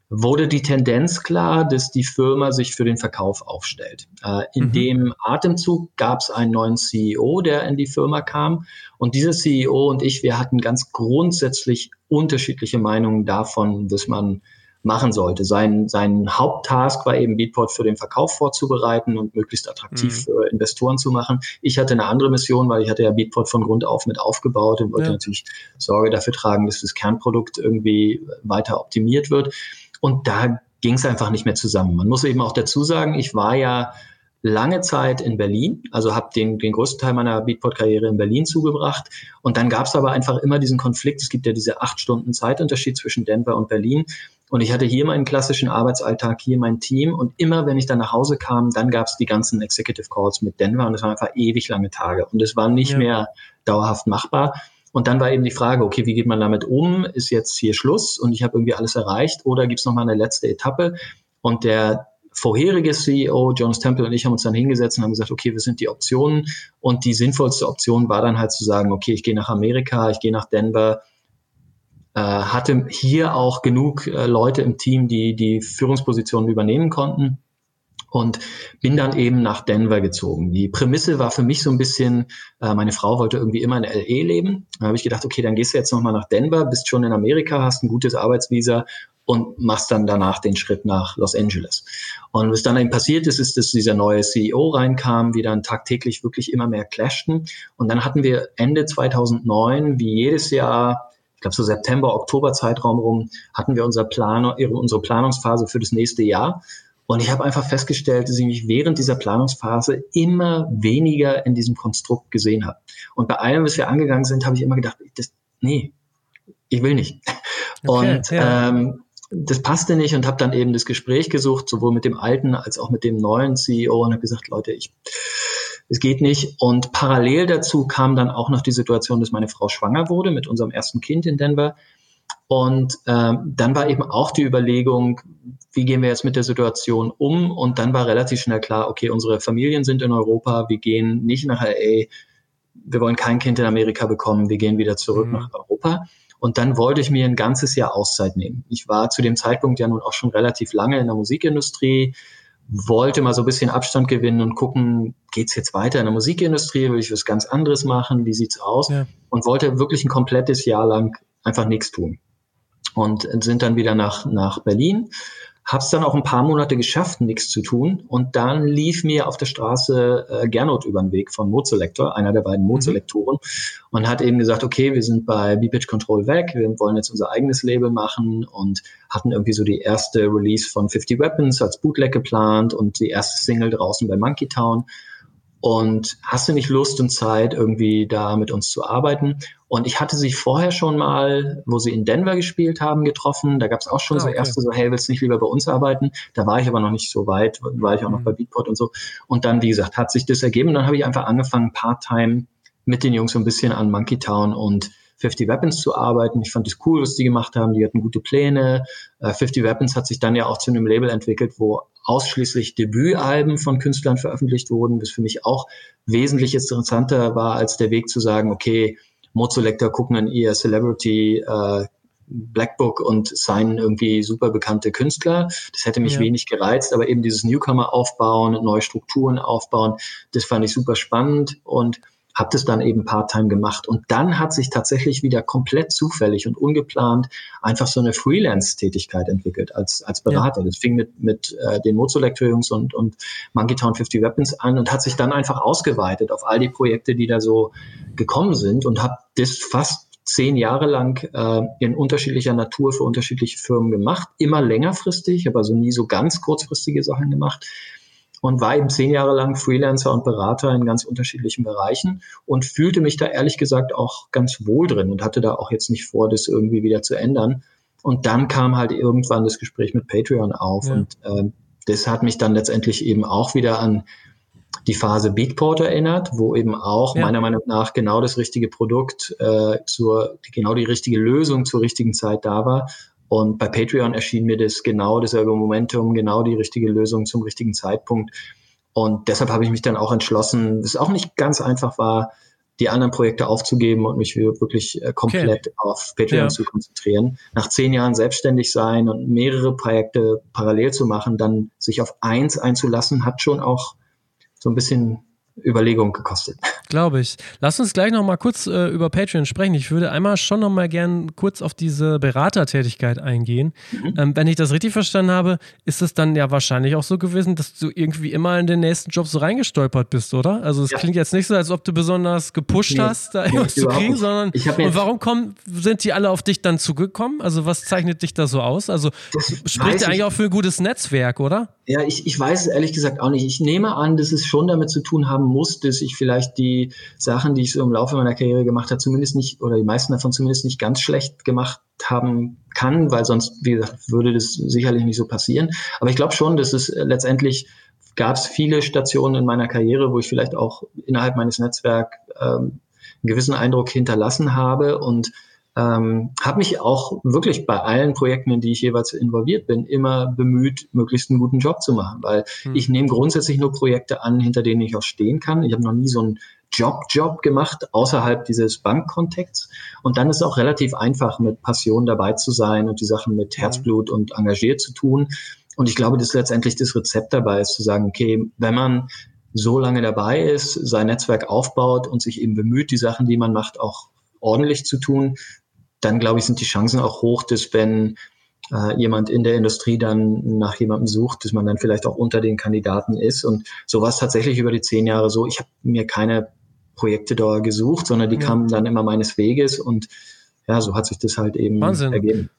wurde die Tendenz klar, dass die Firma sich für den Verkauf aufstellt. Äh, in mhm. dem Atemzug gab es einen neuen CEO, der in die Firma kam. Und dieser CEO und ich, wir hatten ganz grundsätzlich unterschiedliche Meinungen davon, was man machen sollte. Sein, sein Haupttask war eben Beatport für den Verkauf vorzubereiten und möglichst attraktiv mhm. für Investoren zu machen. Ich hatte eine andere Mission, weil ich hatte ja Beatport von Grund auf mit aufgebaut und wollte ja. natürlich Sorge dafür tragen, dass das Kernprodukt irgendwie weiter optimiert wird. Und da ging es einfach nicht mehr zusammen. Man muss eben auch dazu sagen, ich war ja lange Zeit in Berlin, also habe den, den größten Teil meiner Beatport-Karriere in Berlin zugebracht. Und dann gab es aber einfach immer diesen Konflikt. Es gibt ja diese acht Stunden Zeitunterschied zwischen Denver und Berlin. Und ich hatte hier meinen klassischen Arbeitsalltag, hier mein Team. Und immer, wenn ich dann nach Hause kam, dann gab es die ganzen Executive Calls mit Denver. Und es waren einfach ewig lange Tage. Und es war nicht ja. mehr dauerhaft machbar. Und dann war eben die Frage, okay, wie geht man damit um? Ist jetzt hier Schluss und ich habe irgendwie alles erreicht? Oder gibt es nochmal eine letzte Etappe? Und der vorherige CEO, Jonas Temple und ich haben uns dann hingesetzt und haben gesagt, okay, was sind die Optionen? Und die sinnvollste Option war dann halt zu sagen, okay, ich gehe nach Amerika, ich gehe nach Denver, hatte hier auch genug äh, Leute im Team, die die Führungspositionen übernehmen konnten und bin dann eben nach Denver gezogen. Die Prämisse war für mich so ein bisschen, äh, meine Frau wollte irgendwie immer in LA leben. Da habe ich gedacht, okay, dann gehst du jetzt nochmal nach Denver, bist schon in Amerika, hast ein gutes Arbeitsvisa und machst dann danach den Schritt nach Los Angeles. Und was dann eben passiert ist, ist, dass dieser neue CEO reinkam, wir dann tagtäglich wirklich immer mehr clashten. Und dann hatten wir Ende 2009, wie jedes Jahr, ich glaube so September, Oktober Zeitraum rum, hatten wir unser Plan, unsere Planungsphase für das nächste Jahr. Und ich habe einfach festgestellt, dass ich mich während dieser Planungsphase immer weniger in diesem Konstrukt gesehen habe. Und bei allem, was wir angegangen sind, habe ich immer gedacht, das, nee, ich will nicht. Okay, und ja. ähm, das passte nicht und habe dann eben das Gespräch gesucht, sowohl mit dem alten als auch mit dem neuen CEO und habe gesagt, Leute, ich es geht nicht. Und parallel dazu kam dann auch noch die Situation, dass meine Frau schwanger wurde mit unserem ersten Kind in Denver. Und ähm, dann war eben auch die Überlegung, wie gehen wir jetzt mit der Situation um? Und dann war relativ schnell klar, okay, unsere Familien sind in Europa, wir gehen nicht nach LA, wir wollen kein Kind in Amerika bekommen, wir gehen wieder zurück mhm. nach Europa. Und dann wollte ich mir ein ganzes Jahr Auszeit nehmen. Ich war zu dem Zeitpunkt ja nun auch schon relativ lange in der Musikindustrie, wollte mal so ein bisschen Abstand gewinnen und gucken, geht's jetzt weiter in der Musikindustrie, will ich was ganz anderes machen, wie sieht's aus? Ja. Und wollte wirklich ein komplettes Jahr lang einfach nichts tun. Und sind dann wieder nach, nach Berlin Hab's dann auch ein paar Monate geschafft, nichts zu tun. Und dann lief mir auf der Straße äh, Gernot über den Weg von Mozelektor, einer der beiden Mozelektoren, mhm. und hat eben gesagt, okay, wir sind bei B-Pitch Control weg, wir wollen jetzt unser eigenes Label machen und hatten irgendwie so die erste Release von 50 Weapons als Bootleg geplant und die erste Single draußen bei Monkey Town. Und hast du nicht Lust und Zeit, irgendwie da mit uns zu arbeiten? Und ich hatte sie vorher schon mal, wo sie in Denver gespielt haben, getroffen. Da gab es auch schon ah, so erste so, hey, willst du nicht lieber bei uns arbeiten? Da war ich aber noch nicht so weit, war ich auch noch mhm. bei Beatport und so. Und dann, wie gesagt, hat sich das ergeben. Und dann habe ich einfach angefangen, Part-Time mit den Jungs so ein bisschen an Monkey Town und 50 Weapons zu arbeiten. Ich fand es cool, was die gemacht haben. Die hatten gute Pläne. 50 äh, Weapons hat sich dann ja auch zu einem Label entwickelt, wo ausschließlich Debütalben von Künstlern veröffentlicht wurden, was für mich auch wesentlich interessanter war, als der Weg zu sagen, okay, Mozolector gucken an ihr Celebrity äh, Blackbook und signen irgendwie super bekannte Künstler. Das hätte mich ja. wenig gereizt, aber eben dieses Newcomer aufbauen, neue Strukturen aufbauen, das fand ich super spannend und habe das dann eben Part-Time gemacht. Und dann hat sich tatsächlich wieder komplett zufällig und ungeplant einfach so eine Freelance-Tätigkeit entwickelt als, als Berater. Ja. Das fing mit, mit äh, den Mozolektor-Jungs und, und Monkey Town 50 Weapons an und hat sich dann einfach ausgeweitet auf all die Projekte, die da so gekommen sind und habe das fast zehn Jahre lang äh, in unterschiedlicher Natur für unterschiedliche Firmen gemacht, immer längerfristig, aber also nie so ganz kurzfristige Sachen gemacht und war eben zehn Jahre lang Freelancer und Berater in ganz unterschiedlichen Bereichen und fühlte mich da ehrlich gesagt auch ganz wohl drin und hatte da auch jetzt nicht vor, das irgendwie wieder zu ändern. Und dann kam halt irgendwann das Gespräch mit Patreon auf ja. und äh, das hat mich dann letztendlich eben auch wieder an die Phase Beatport erinnert, wo eben auch ja. meiner Meinung nach genau das richtige Produkt äh, zur genau die richtige Lösung zur richtigen Zeit da war und bei Patreon erschien mir das genau dasselbe Momentum, genau die richtige Lösung zum richtigen Zeitpunkt. Und deshalb habe ich mich dann auch entschlossen, es auch nicht ganz einfach war, die anderen Projekte aufzugeben und mich wirklich äh, komplett okay. auf Patreon ja. zu konzentrieren. Nach zehn Jahren selbstständig sein und mehrere Projekte parallel zu machen, dann sich auf eins einzulassen, hat schon auch so ein bisschen Überlegung gekostet. Glaube ich. Lass uns gleich noch mal kurz äh, über Patreon sprechen. Ich würde einmal schon noch mal gern kurz auf diese Beratertätigkeit eingehen. Mhm. Ähm, wenn ich das richtig verstanden habe, ist es dann ja wahrscheinlich auch so gewesen, dass du irgendwie immer in den nächsten Job so reingestolpert bist, oder? Also es ja. klingt jetzt nicht so, als ob du besonders gepusht nee, hast, da irgendwas zu kriegen, sondern und warum kommen, sind die alle auf dich dann zugekommen? Also was zeichnet dich da so aus? Also spricht ja eigentlich auch für ein gutes Netzwerk, oder? Ja, ich, ich weiß es ehrlich gesagt auch nicht. Ich nehme an, dass es schon damit zu tun haben muss, dass ich vielleicht die Sachen, die ich so im Laufe meiner Karriere gemacht habe, zumindest nicht, oder die meisten davon zumindest nicht ganz schlecht gemacht haben kann, weil sonst, wie gesagt, würde das sicherlich nicht so passieren. Aber ich glaube schon, dass es letztendlich gab es viele Stationen in meiner Karriere, wo ich vielleicht auch innerhalb meines Netzwerks ähm, einen gewissen Eindruck hinterlassen habe und ähm, habe mich auch wirklich bei allen Projekten, in die ich jeweils involviert bin, immer bemüht, möglichst einen guten Job zu machen, weil hm. ich nehme grundsätzlich nur Projekte an, hinter denen ich auch stehen kann. Ich habe noch nie so einen Job-Job gemacht außerhalb dieses Bankkontexts. Und dann ist es auch relativ einfach, mit Passion dabei zu sein und die Sachen mit hm. Herzblut und engagiert zu tun. Und ich glaube, dass letztendlich das Rezept dabei ist, zu sagen, okay, wenn man so lange dabei ist, sein Netzwerk aufbaut und sich eben bemüht, die Sachen, die man macht, auch ordentlich zu tun, dann glaube ich, sind die Chancen auch hoch, dass wenn äh, jemand in der Industrie dann nach jemandem sucht, dass man dann vielleicht auch unter den Kandidaten ist. Und so war es tatsächlich über die zehn Jahre so. Ich habe mir keine Projekte da gesucht, sondern die ja. kamen dann immer meines Weges und ja, so hat sich das halt eben Wahnsinn. ergeben.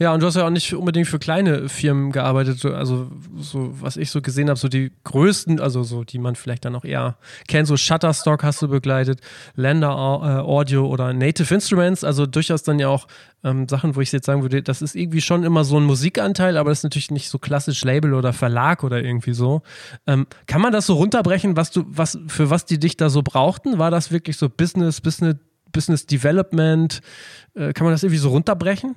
Ja, und du hast ja auch nicht unbedingt für kleine Firmen gearbeitet, also so, was ich so gesehen habe, so die größten, also so, die man vielleicht dann auch eher kennt, so Shutterstock hast du begleitet, Lender äh, Audio oder Native Instruments, also durchaus dann ja auch ähm, Sachen, wo ich jetzt sagen würde, das ist irgendwie schon immer so ein Musikanteil, aber das ist natürlich nicht so klassisch Label oder Verlag oder irgendwie so. Ähm, kann man das so runterbrechen, was du, was, für was die dich da so brauchten? War das wirklich so Business, Business, Business Development? Äh, kann man das irgendwie so runterbrechen?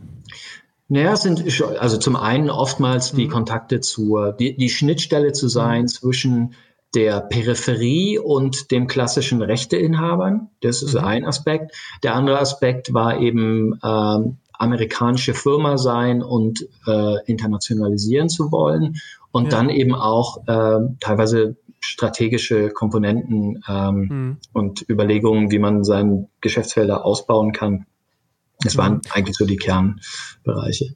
Naja, es sind also zum einen oftmals die mhm. Kontakte zur, die, die Schnittstelle zu sein mhm. zwischen der Peripherie und dem klassischen Rechteinhabern. Das ist mhm. ein Aspekt. Der andere Aspekt war eben ähm, amerikanische Firma sein und äh, internationalisieren zu wollen und ja. dann eben auch äh, teilweise strategische Komponenten ähm, mhm. und Überlegungen, wie man seine Geschäftsfelder ausbauen kann das waren eigentlich so die Kernbereiche.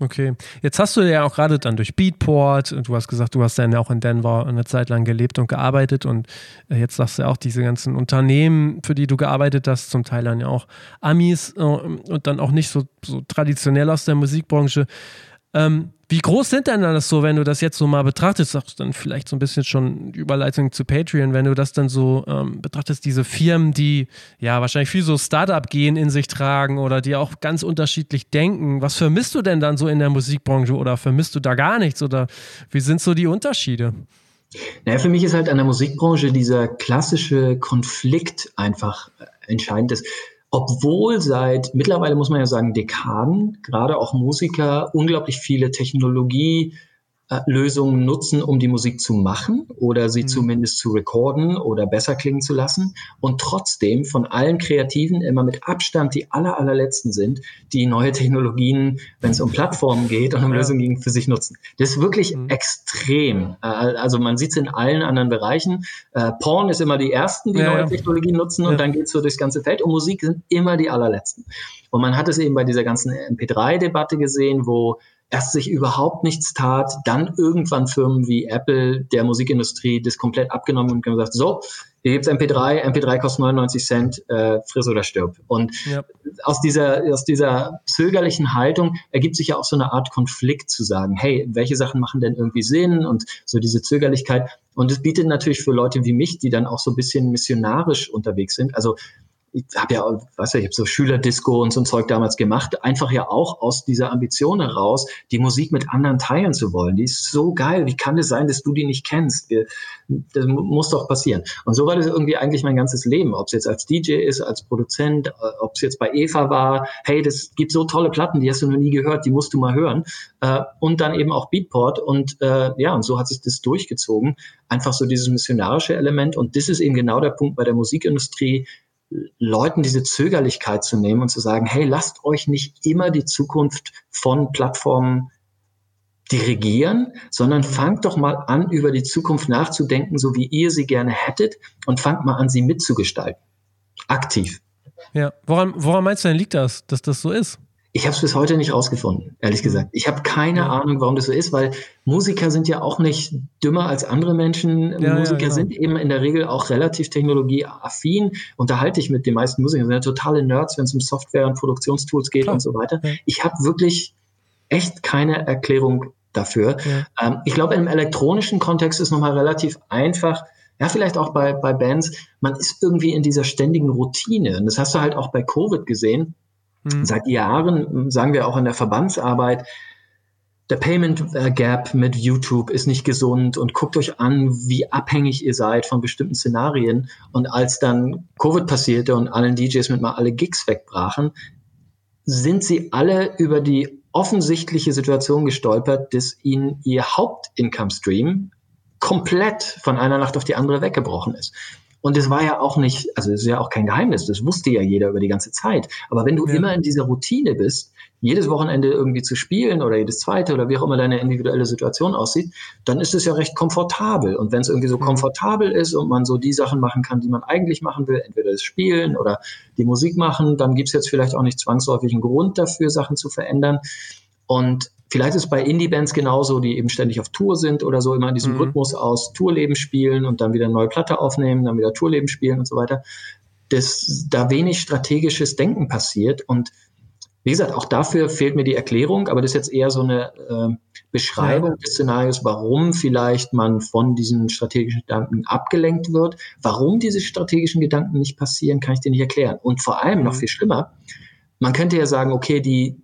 Okay. Jetzt hast du ja auch gerade dann durch Beatport, du hast gesagt, du hast dann ja auch in Denver eine Zeit lang gelebt und gearbeitet und äh, jetzt sagst du ja auch diese ganzen Unternehmen, für die du gearbeitet hast, zum Teil dann ja auch Amis äh, und dann auch nicht so, so traditionell aus der Musikbranche. Ähm, wie groß sind denn das so, wenn du das jetzt so mal betrachtest, sagst dann vielleicht so ein bisschen schon Überleitung zu Patreon, wenn du das dann so ähm, betrachtest, diese Firmen, die ja wahrscheinlich viel so Startup-Gehen in sich tragen oder die auch ganz unterschiedlich denken. Was vermisst du denn dann so in der Musikbranche oder vermisst du da gar nichts oder wie sind so die Unterschiede? Naja, für mich ist halt an der Musikbranche dieser klassische Konflikt einfach entscheidend. Ist obwohl seit mittlerweile muss man ja sagen Dekaden gerade auch Musiker unglaublich viele Technologie äh, Lösungen nutzen, um die Musik zu machen oder sie mhm. zumindest zu recorden oder besser klingen zu lassen und trotzdem von allen Kreativen immer mit Abstand die aller, allerletzten sind, die neue Technologien, wenn es um Plattformen geht und um ja. Lösungen für sich nutzen. Das ist wirklich mhm. extrem. Äh, also man sieht es in allen anderen Bereichen. Äh, Porn ist immer die Ersten, die ja, neue ja. Technologien nutzen und dann geht es so durchs ganze Feld und Musik sind immer die allerletzten. Und man hat es eben bei dieser ganzen MP3-Debatte gesehen, wo erst sich überhaupt nichts tat, dann irgendwann Firmen wie Apple der Musikindustrie das komplett abgenommen und gesagt, so, hier gibt's MP3, MP3 kostet 99 Cent, äh, friss oder stirb. Und ja. aus dieser, aus dieser zögerlichen Haltung ergibt sich ja auch so eine Art Konflikt zu sagen, hey, welche Sachen machen denn irgendwie Sinn und so diese Zögerlichkeit. Und es bietet natürlich für Leute wie mich, die dann auch so ein bisschen missionarisch unterwegs sind, also ich habe ja, weißt du, ich habe so Schülerdisco und so ein Zeug damals gemacht, einfach ja auch aus dieser Ambition heraus, die Musik mit anderen teilen zu wollen. Die ist so geil. Wie kann es sein, dass du die nicht kennst? Wir, das muss doch passieren. Und so war das irgendwie eigentlich mein ganzes Leben. Ob es jetzt als DJ ist, als Produzent, äh, ob es jetzt bei Eva war. Hey, das gibt so tolle Platten, die hast du noch nie gehört, die musst du mal hören. Äh, und dann eben auch Beatport. Und äh, ja, und so hat sich das durchgezogen. Einfach so dieses missionarische Element. Und das ist eben genau der Punkt bei der Musikindustrie Leuten diese Zögerlichkeit zu nehmen und zu sagen, hey, lasst euch nicht immer die Zukunft von Plattformen dirigieren, sondern fangt doch mal an, über die Zukunft nachzudenken, so wie ihr sie gerne hättet und fangt mal an, sie mitzugestalten. Aktiv. Ja, woran, woran meinst du denn liegt das, dass das so ist? Ich habe es bis heute nicht rausgefunden, ehrlich mhm. gesagt. Ich habe keine ja. Ahnung, warum das so ist, weil Musiker sind ja auch nicht dümmer als andere Menschen. Ja, Musiker ja, genau. sind eben in der Regel auch relativ technologieaffin. Unterhalte ich mit den meisten Musikern, sind ja totale Nerds, wenn es um Software und Produktionstools geht Klar. und so weiter. Ich habe wirklich echt keine Erklärung dafür. Ähm, ich glaube, im elektronischen Kontext ist nochmal relativ einfach, ja, vielleicht auch bei, bei Bands, man ist irgendwie in dieser ständigen Routine. Und das hast du halt auch bei Covid gesehen Mhm. Seit Jahren sagen wir auch in der Verbandsarbeit, der Payment äh, Gap mit YouTube ist nicht gesund und guckt euch an, wie abhängig ihr seid von bestimmten Szenarien. Und als dann Covid passierte und allen DJs mit mal alle Gigs wegbrachen, sind sie alle über die offensichtliche Situation gestolpert, dass ihnen ihr Hauptincome-Stream komplett von einer Nacht auf die andere weggebrochen ist. Und es war ja auch nicht, also es ist ja auch kein Geheimnis, das wusste ja jeder über die ganze Zeit. Aber wenn du ja. immer in dieser Routine bist, jedes Wochenende irgendwie zu spielen oder jedes zweite oder wie auch immer deine individuelle Situation aussieht, dann ist es ja recht komfortabel. Und wenn es irgendwie so komfortabel ist und man so die Sachen machen kann, die man eigentlich machen will, entweder das Spielen oder die Musik machen, dann gibt es jetzt vielleicht auch nicht zwangsläufig einen Grund dafür, Sachen zu verändern. Und Vielleicht ist es bei Indie-Bands genauso, die eben ständig auf Tour sind oder so, immer in diesem mhm. Rhythmus aus Tourleben spielen und dann wieder eine neue Platte aufnehmen, dann wieder Tourleben spielen und so weiter, dass da wenig strategisches Denken passiert und wie gesagt, auch dafür fehlt mir die Erklärung, aber das ist jetzt eher so eine äh, Beschreibung ja. des Szenarios, warum vielleicht man von diesen strategischen Gedanken abgelenkt wird. Warum diese strategischen Gedanken nicht passieren, kann ich dir nicht erklären. Und vor allem mhm. noch viel schlimmer, man könnte ja sagen, okay, die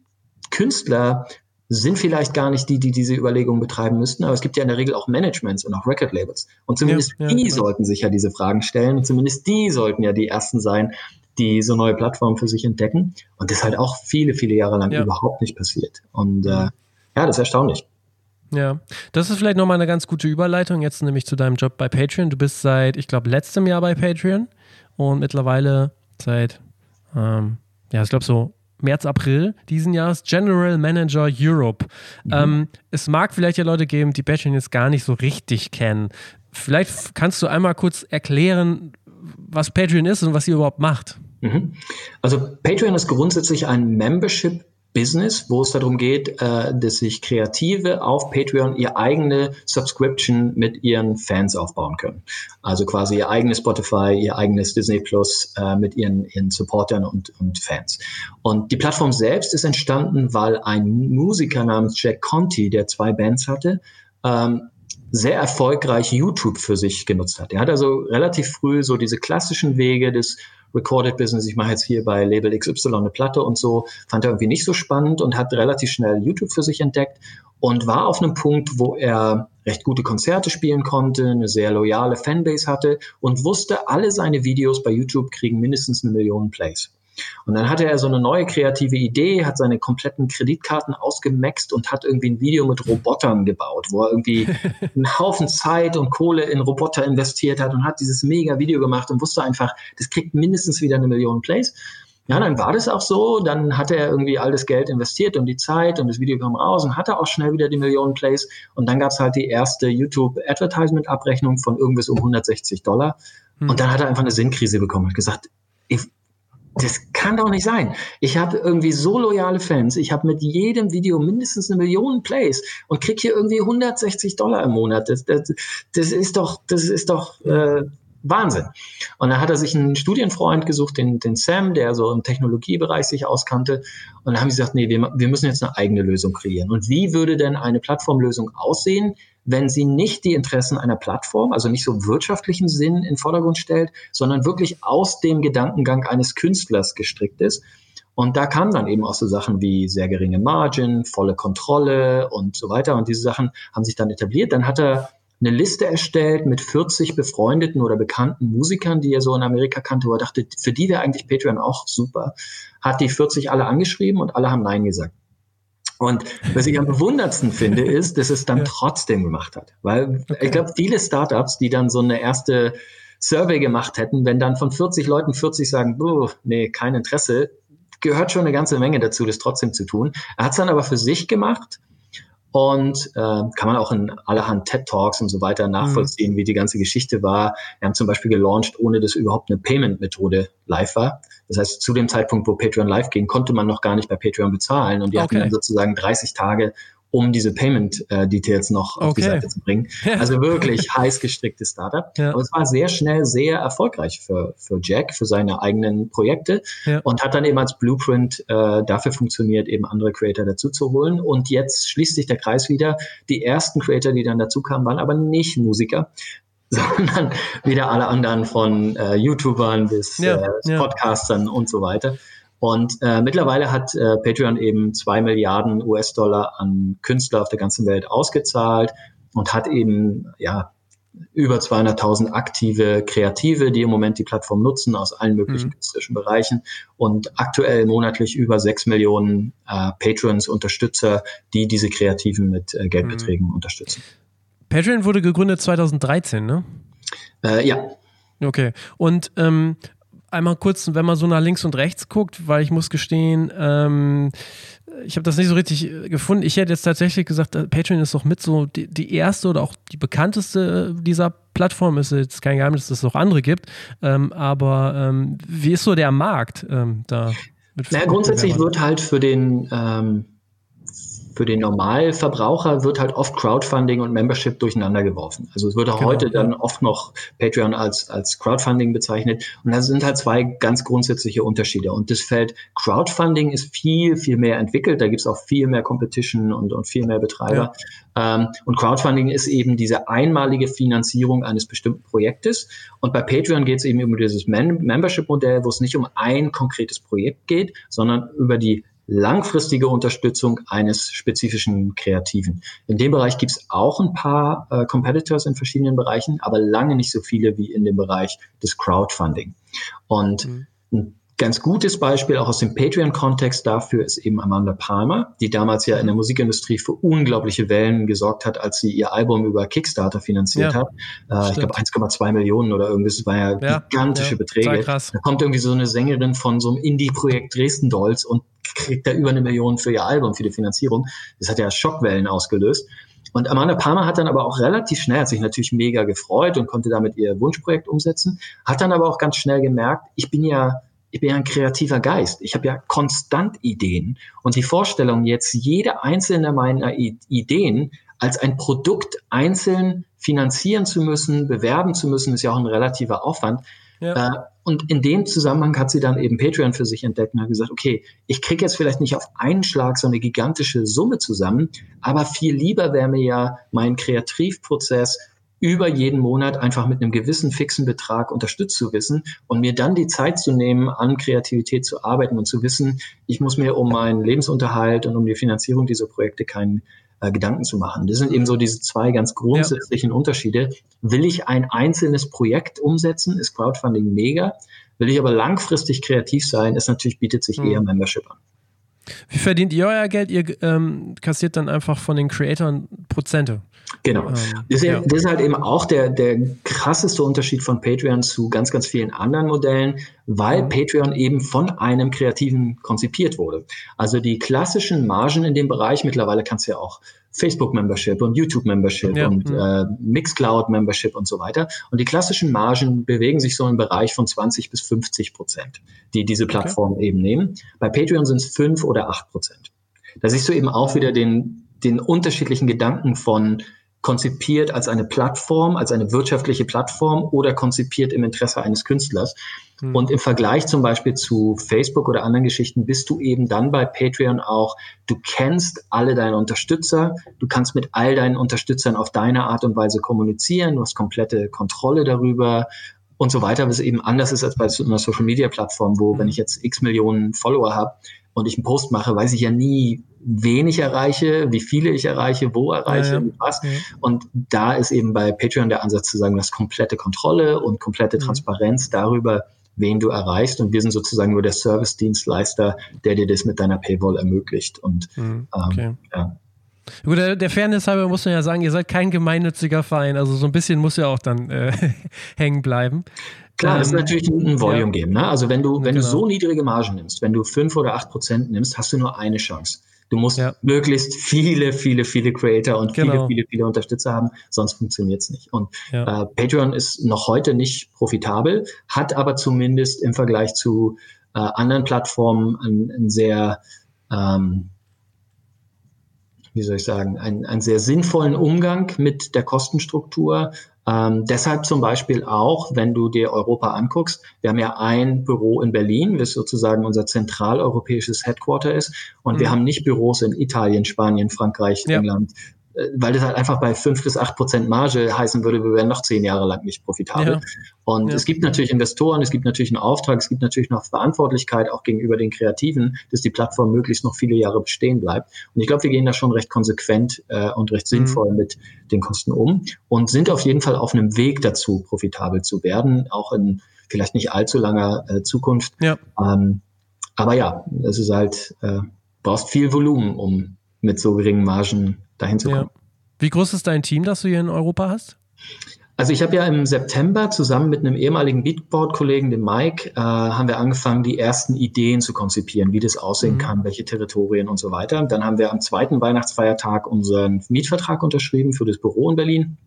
Künstler sind vielleicht gar nicht die, die diese Überlegungen betreiben müssten, aber es gibt ja in der Regel auch Managements und auch Record-Labels. Und zumindest ja, ja, die genau. sollten sich ja diese Fragen stellen und zumindest die sollten ja die Ersten sein, die so neue Plattformen für sich entdecken. Und das ist halt auch viele, viele Jahre lang ja. überhaupt nicht passiert. Und äh, ja, das ist erstaunlich. Ja, das ist vielleicht nochmal eine ganz gute Überleitung, jetzt nämlich zu deinem Job bei Patreon. Du bist seit, ich glaube, letztem Jahr bei Patreon und mittlerweile seit, ähm, ja, ich glaube so März, April diesen Jahres General Manager Europe. Mhm. Ähm, es mag vielleicht ja Leute geben, die Patreon jetzt gar nicht so richtig kennen. Vielleicht kannst du einmal kurz erklären, was Patreon ist und was ihr überhaupt macht. Mhm. Also Patreon ist grundsätzlich ein Membership Business, wo es darum geht, äh, dass sich Kreative auf Patreon ihr eigene Subscription mit ihren Fans aufbauen können. Also quasi ihr eigenes Spotify, ihr eigenes Disney Plus äh, mit ihren, ihren Supportern und, und Fans. Und die Plattform selbst ist entstanden, weil ein Musiker namens Jack Conti, der zwei Bands hatte, ähm, sehr erfolgreich YouTube für sich genutzt hat. Er hat also relativ früh so diese klassischen Wege des Recorded Business, ich mache jetzt hier bei Label XY eine Platte und so, fand er irgendwie nicht so spannend und hat relativ schnell YouTube für sich entdeckt und war auf einem Punkt, wo er recht gute Konzerte spielen konnte, eine sehr loyale Fanbase hatte und wusste, alle seine Videos bei YouTube kriegen mindestens eine Million Plays. Und dann hatte er so eine neue kreative Idee, hat seine kompletten Kreditkarten ausgemaxt und hat irgendwie ein Video mit Robotern gebaut, wo er irgendwie <laughs> einen Haufen Zeit und Kohle in Roboter investiert hat und hat dieses mega Video gemacht und wusste einfach, das kriegt mindestens wieder eine Million Plays. Ja, dann war das auch so. Dann hatte er irgendwie all das Geld investiert und die Zeit und das Video kam raus und hatte auch schnell wieder die Millionen Plays. Und dann gab es halt die erste YouTube-Advertisement-Abrechnung von irgendwas um 160 Dollar. Hm. Und dann hat er einfach eine Sinnkrise bekommen und gesagt, ich, das kann doch nicht sein. Ich habe irgendwie so loyale Fans. Ich habe mit jedem Video mindestens eine Million Plays und krieg hier irgendwie 160 Dollar im Monat. Das, das, das ist doch, das ist doch äh, Wahnsinn. Und dann hat er sich einen Studienfreund gesucht, den, den Sam, der so im Technologiebereich sich auskannte. Und dann haben sie gesagt, nee, wir, wir müssen jetzt eine eigene Lösung kreieren. Und wie würde denn eine Plattformlösung aussehen, wenn sie nicht die Interessen einer Plattform, also nicht so wirtschaftlichen Sinn in den Vordergrund stellt, sondern wirklich aus dem Gedankengang eines Künstlers gestrickt ist. Und da kamen dann eben auch so Sachen wie sehr geringe Margin, volle Kontrolle und so weiter. Und diese Sachen haben sich dann etabliert. Dann hat er eine Liste erstellt mit 40 befreundeten oder bekannten Musikern, die er so in Amerika kannte, wo er dachte, für die wäre eigentlich Patreon auch super. Hat die 40 alle angeschrieben und alle haben Nein gesagt. Und was ich am bewundertsten finde, ist, dass es dann ja. trotzdem gemacht hat. Weil okay. ich glaube, viele Startups, die dann so eine erste Survey gemacht hätten, wenn dann von 40 Leuten 40 sagen, nee, kein Interesse, gehört schon eine ganze Menge dazu, das trotzdem zu tun. Er hat es dann aber für sich gemacht und äh, kann man auch in allerhand TED Talks und so weiter nachvollziehen, mhm. wie die ganze Geschichte war. Wir haben zum Beispiel gelauncht, ohne dass überhaupt eine Payment-Methode live war. Das heißt, zu dem Zeitpunkt, wo Patreon live ging, konnte man noch gar nicht bei Patreon bezahlen. Und die okay. hatten dann sozusagen 30 Tage, um diese Payment-Details noch auf okay. die Seite zu bringen. <laughs> Also wirklich heiß gestricktes Startup. Ja. Aber es war sehr schnell sehr erfolgreich für, für Jack, für seine eigenen Projekte ja. und hat dann eben als Blueprint äh, dafür funktioniert, eben andere Creator dazu zu holen. Und jetzt schließt sich der Kreis wieder. Die ersten Creator, die dann dazu kamen, waren aber nicht Musiker, <laughs> sondern wieder alle anderen von äh, YouTubern bis ja, äh, Podcastern und so weiter. Und äh, mittlerweile hat äh, Patreon eben zwei Milliarden US-Dollar an Künstler auf der ganzen Welt ausgezahlt und hat eben ja über 200.000 aktive Kreative, die im Moment die Plattform nutzen aus allen möglichen mhm. künstlerischen Bereichen und aktuell monatlich über sechs Millionen äh, Patrons, Unterstützer, die diese Kreativen mit äh, Geldbeträgen mhm. unterstützen. Patreon wurde gegründet 2013, ne? Äh, ja. Okay. Und ähm, einmal kurz, wenn man so nach links und rechts guckt, weil ich muss gestehen, ähm, ich habe das nicht so richtig äh, gefunden. Ich hätte jetzt tatsächlich gesagt, äh, Patreon ist doch mit so die, die, erste oder auch die bekannteste dieser Plattform. Ist jetzt kein Geheimnis, dass es noch andere gibt. Ähm, aber ähm, wie ist so der Markt ähm, da? Na, grundsätzlich wird halt für den ähm, für den Normalverbraucher wird halt oft Crowdfunding und Membership durcheinander geworfen. Also es wird auch genau, heute dann oft noch Patreon als, als Crowdfunding bezeichnet. Und da sind halt zwei ganz grundsätzliche Unterschiede. Und das Feld Crowdfunding ist viel, viel mehr entwickelt. Da gibt es auch viel mehr Competition und, und viel mehr Betreiber. Ja. Ähm, und Crowdfunding ist eben diese einmalige Finanzierung eines bestimmten Projektes. Und bei Patreon geht es eben um dieses Membership-Modell, wo es nicht um ein konkretes Projekt geht, sondern über die langfristige Unterstützung eines spezifischen Kreativen. In dem Bereich gibt es auch ein paar äh, Competitors in verschiedenen Bereichen, aber lange nicht so viele wie in dem Bereich des Crowdfunding. Und mhm. ein ganz gutes Beispiel auch aus dem Patreon-Kontext dafür ist eben Amanda Palmer, die damals ja in der Musikindustrie für unglaubliche Wellen gesorgt hat, als sie ihr Album über Kickstarter finanziert ja, hat. Äh, ich glaube 1,2 Millionen oder irgendwas, das war ja, ja gigantische ja, Beträge. Da kommt irgendwie so eine Sängerin von so einem Indie-Projekt Dresden Dolls und kriegt da über eine Million für ihr Album, für die Finanzierung. Das hat ja Schockwellen ausgelöst. Und Amanda Palmer hat dann aber auch relativ schnell, hat sich natürlich mega gefreut und konnte damit ihr Wunschprojekt umsetzen, hat dann aber auch ganz schnell gemerkt, ich bin ja, ich bin ja ein kreativer Geist. Ich habe ja konstant Ideen. Und die Vorstellung, jetzt jede einzelne meiner Ideen als ein Produkt einzeln finanzieren zu müssen, bewerben zu müssen, ist ja auch ein relativer Aufwand. Ja. Äh, und in dem Zusammenhang hat sie dann eben Patreon für sich entdeckt und hat gesagt, okay, ich kriege jetzt vielleicht nicht auf einen Schlag so eine gigantische Summe zusammen, aber viel lieber wäre mir ja mein Kreativprozess über jeden Monat einfach mit einem gewissen fixen Betrag unterstützt zu wissen und mir dann die Zeit zu nehmen, an Kreativität zu arbeiten und zu wissen, ich muss mir um meinen Lebensunterhalt und um die Finanzierung dieser Projekte keinen äh, Gedanken zu machen. Das sind eben so diese zwei ganz grundsätzlichen ja. Unterschiede. Will ich ein einzelnes Projekt umsetzen, ist Crowdfunding mega. Will ich aber langfristig kreativ sein, ist natürlich, bietet sich mhm. eher Membership an. Wie verdient ihr euer Geld? Ihr ähm, kassiert dann einfach von den Creatoren Prozente. Genau. Ähm, das, ist, ja. das, ist, halt eben auch der, der krasseste Unterschied von Patreon zu ganz, ganz vielen anderen Modellen, weil mhm. Patreon eben von einem Kreativen konzipiert wurde. Also die klassischen Margen in dem Bereich, mittlerweile kannst du ja auch Facebook-Membership und YouTube-Membership ja. und mhm. äh, Mixcloud-Membership und so weiter. Und die klassischen Margen bewegen sich so im Bereich von 20 bis 50 Prozent, die diese Plattformen okay. eben nehmen. Bei Patreon sind es 5 oder 8 Prozent. Da siehst du eben auch wieder den, den unterschiedlichen Gedanken von konzipiert als eine Plattform, als eine wirtschaftliche Plattform oder konzipiert im Interesse eines Künstlers. Mhm. Und im Vergleich zum Beispiel zu Facebook oder anderen Geschichten bist du eben dann bei Patreon auch, du kennst alle deine Unterstützer, du kannst mit all deinen Unterstützern auf deine Art und Weise kommunizieren, du hast komplette Kontrolle darüber und so weiter, was eben anders ist als bei einer Social Media Plattform, wo, wenn hm. ich jetzt x Millionen Follower habe und ich einen Post mache, weiß ich ja nie, wen ich erreiche, wie viele ich erreiche, wo erreiche, ja, ja. was. Ja. Und da ist eben bei Patreon der Ansatz zu sagen, das komplette Kontrolle und komplette mhm. Transparenz darüber, wen du erreichst. Und wir sind sozusagen nur der Service-Dienstleister, der dir das mit deiner Paywall ermöglicht. Und mhm. Ähm, okay. ähm, ja. Gut, der, der Fairness halber muss man ja sagen, ihr seid kein gemeinnütziger Verein, also so ein bisschen muss ja auch dann äh, <laughs> hängen bleiben. Klar, ähm, ist natürlich ein Volume Game. Ne? Also wenn du, wenn genau. du so niedrige Margen nimmst, wenn du fünf oder acht Prozent nimmst, hast du nur eine Chance. Du musst ja. möglichst viele, viele, viele Creator und genau. viele, viele, viele Unterstützer haben, sonst funktioniert es nicht. Und ja. äh, Patreon ist noch heute nicht profitabel, hat aber zumindest im Vergleich zu äh, anderen Plattformen ein, ein sehr ähm, wie soll ich sagen, einen, einen sehr sinnvollen Umgang mit der Kostenstruktur. Ähm, deshalb zum Beispiel auch, wenn du dir Europa anguckst, wir haben ja ein Büro in Berlin, das sozusagen unser zentraleuropäisches Headquarter ist. Und mhm. wir haben nicht Büros in Italien, Spanien, Frankreich, ja. England, weil das halt einfach bei fünf bis acht Prozent Marge heißen würde, wir wären noch zehn Jahre lang nicht profitabel. Ja. Und ja. es gibt natürlich Investoren, es gibt natürlich einen Auftrag, es gibt natürlich noch Verantwortlichkeit auch gegenüber den Kreativen, dass die Plattform möglichst noch viele Jahre bestehen bleibt. Und ich glaube, wir gehen da schon recht konsequent äh, und recht sinnvoll mhm. mit den Kosten um und sind auf jeden Fall auf einem Weg dazu, profitabel zu werden, auch in vielleicht nicht allzu langer äh, Zukunft. Ja. Ähm, aber ja, es ist halt, äh, brauchst viel Volumen, um mit so geringen Margen dahin zu kommen. Ja. Wie groß ist dein Team, das du hier in Europa hast? Also ich habe ja im September zusammen mit einem ehemaligen Beatboard-Kollegen, dem Mike, äh, haben wir angefangen, die ersten Ideen zu konzipieren, wie das aussehen mhm. kann, welche Territorien und so weiter. Dann haben wir am zweiten Weihnachtsfeiertag unseren Mietvertrag unterschrieben für das Büro in Berlin,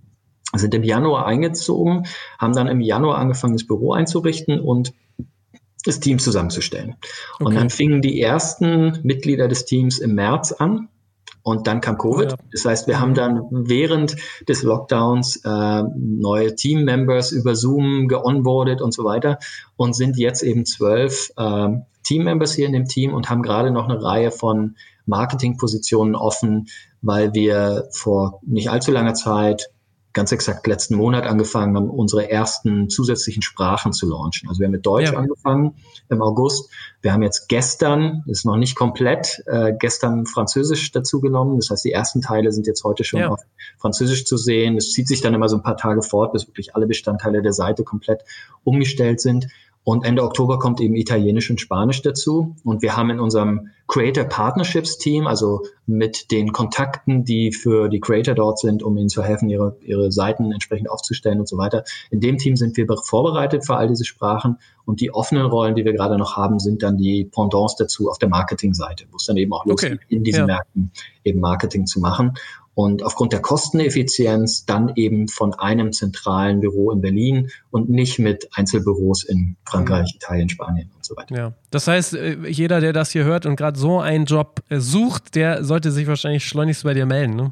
sind im Januar eingezogen, haben dann im Januar angefangen, das Büro einzurichten und das Team zusammenzustellen. Okay. Und dann fingen die ersten Mitglieder des Teams im März an und dann kam Covid. Ja. Das heißt, wir haben dann während des Lockdowns äh, neue Team-Members über Zoom geonboardet und so weiter und sind jetzt eben zwölf äh, Team-Members hier in dem Team und haben gerade noch eine Reihe von Marketingpositionen offen, weil wir vor nicht allzu langer Zeit ganz exakt letzten Monat angefangen haben, unsere ersten zusätzlichen Sprachen zu launchen. Also wir haben mit Deutsch ja. angefangen im August. Wir haben jetzt gestern, ist noch nicht komplett, äh, gestern Französisch dazu genommen. Das heißt, die ersten Teile sind jetzt heute schon ja. auf Französisch zu sehen. Es zieht sich dann immer so ein paar Tage fort, bis wirklich alle Bestandteile der Seite komplett umgestellt sind. Und Ende Oktober kommt eben Italienisch und Spanisch dazu. Und wir haben in unserem Creator Partnerships Team, also mit den Kontakten, die für die Creator dort sind, um ihnen zu helfen, ihre, ihre Seiten entsprechend aufzustellen und so weiter. In dem Team sind wir vorbereitet für all diese Sprachen. Und die offenen Rollen, die wir gerade noch haben, sind dann die Pendants dazu auf der Marketingseite, wo es dann eben auch losgeht, okay. in diesen ja. Märkten eben Marketing zu machen und aufgrund der Kosteneffizienz dann eben von einem zentralen Büro in Berlin und nicht mit Einzelbüros in Frankreich, mhm. Italien, Spanien und so weiter. Ja, das heißt, äh, jeder, der das hier hört und gerade so einen Job äh, sucht, der sollte sich wahrscheinlich schleunigst bei dir melden. Ne?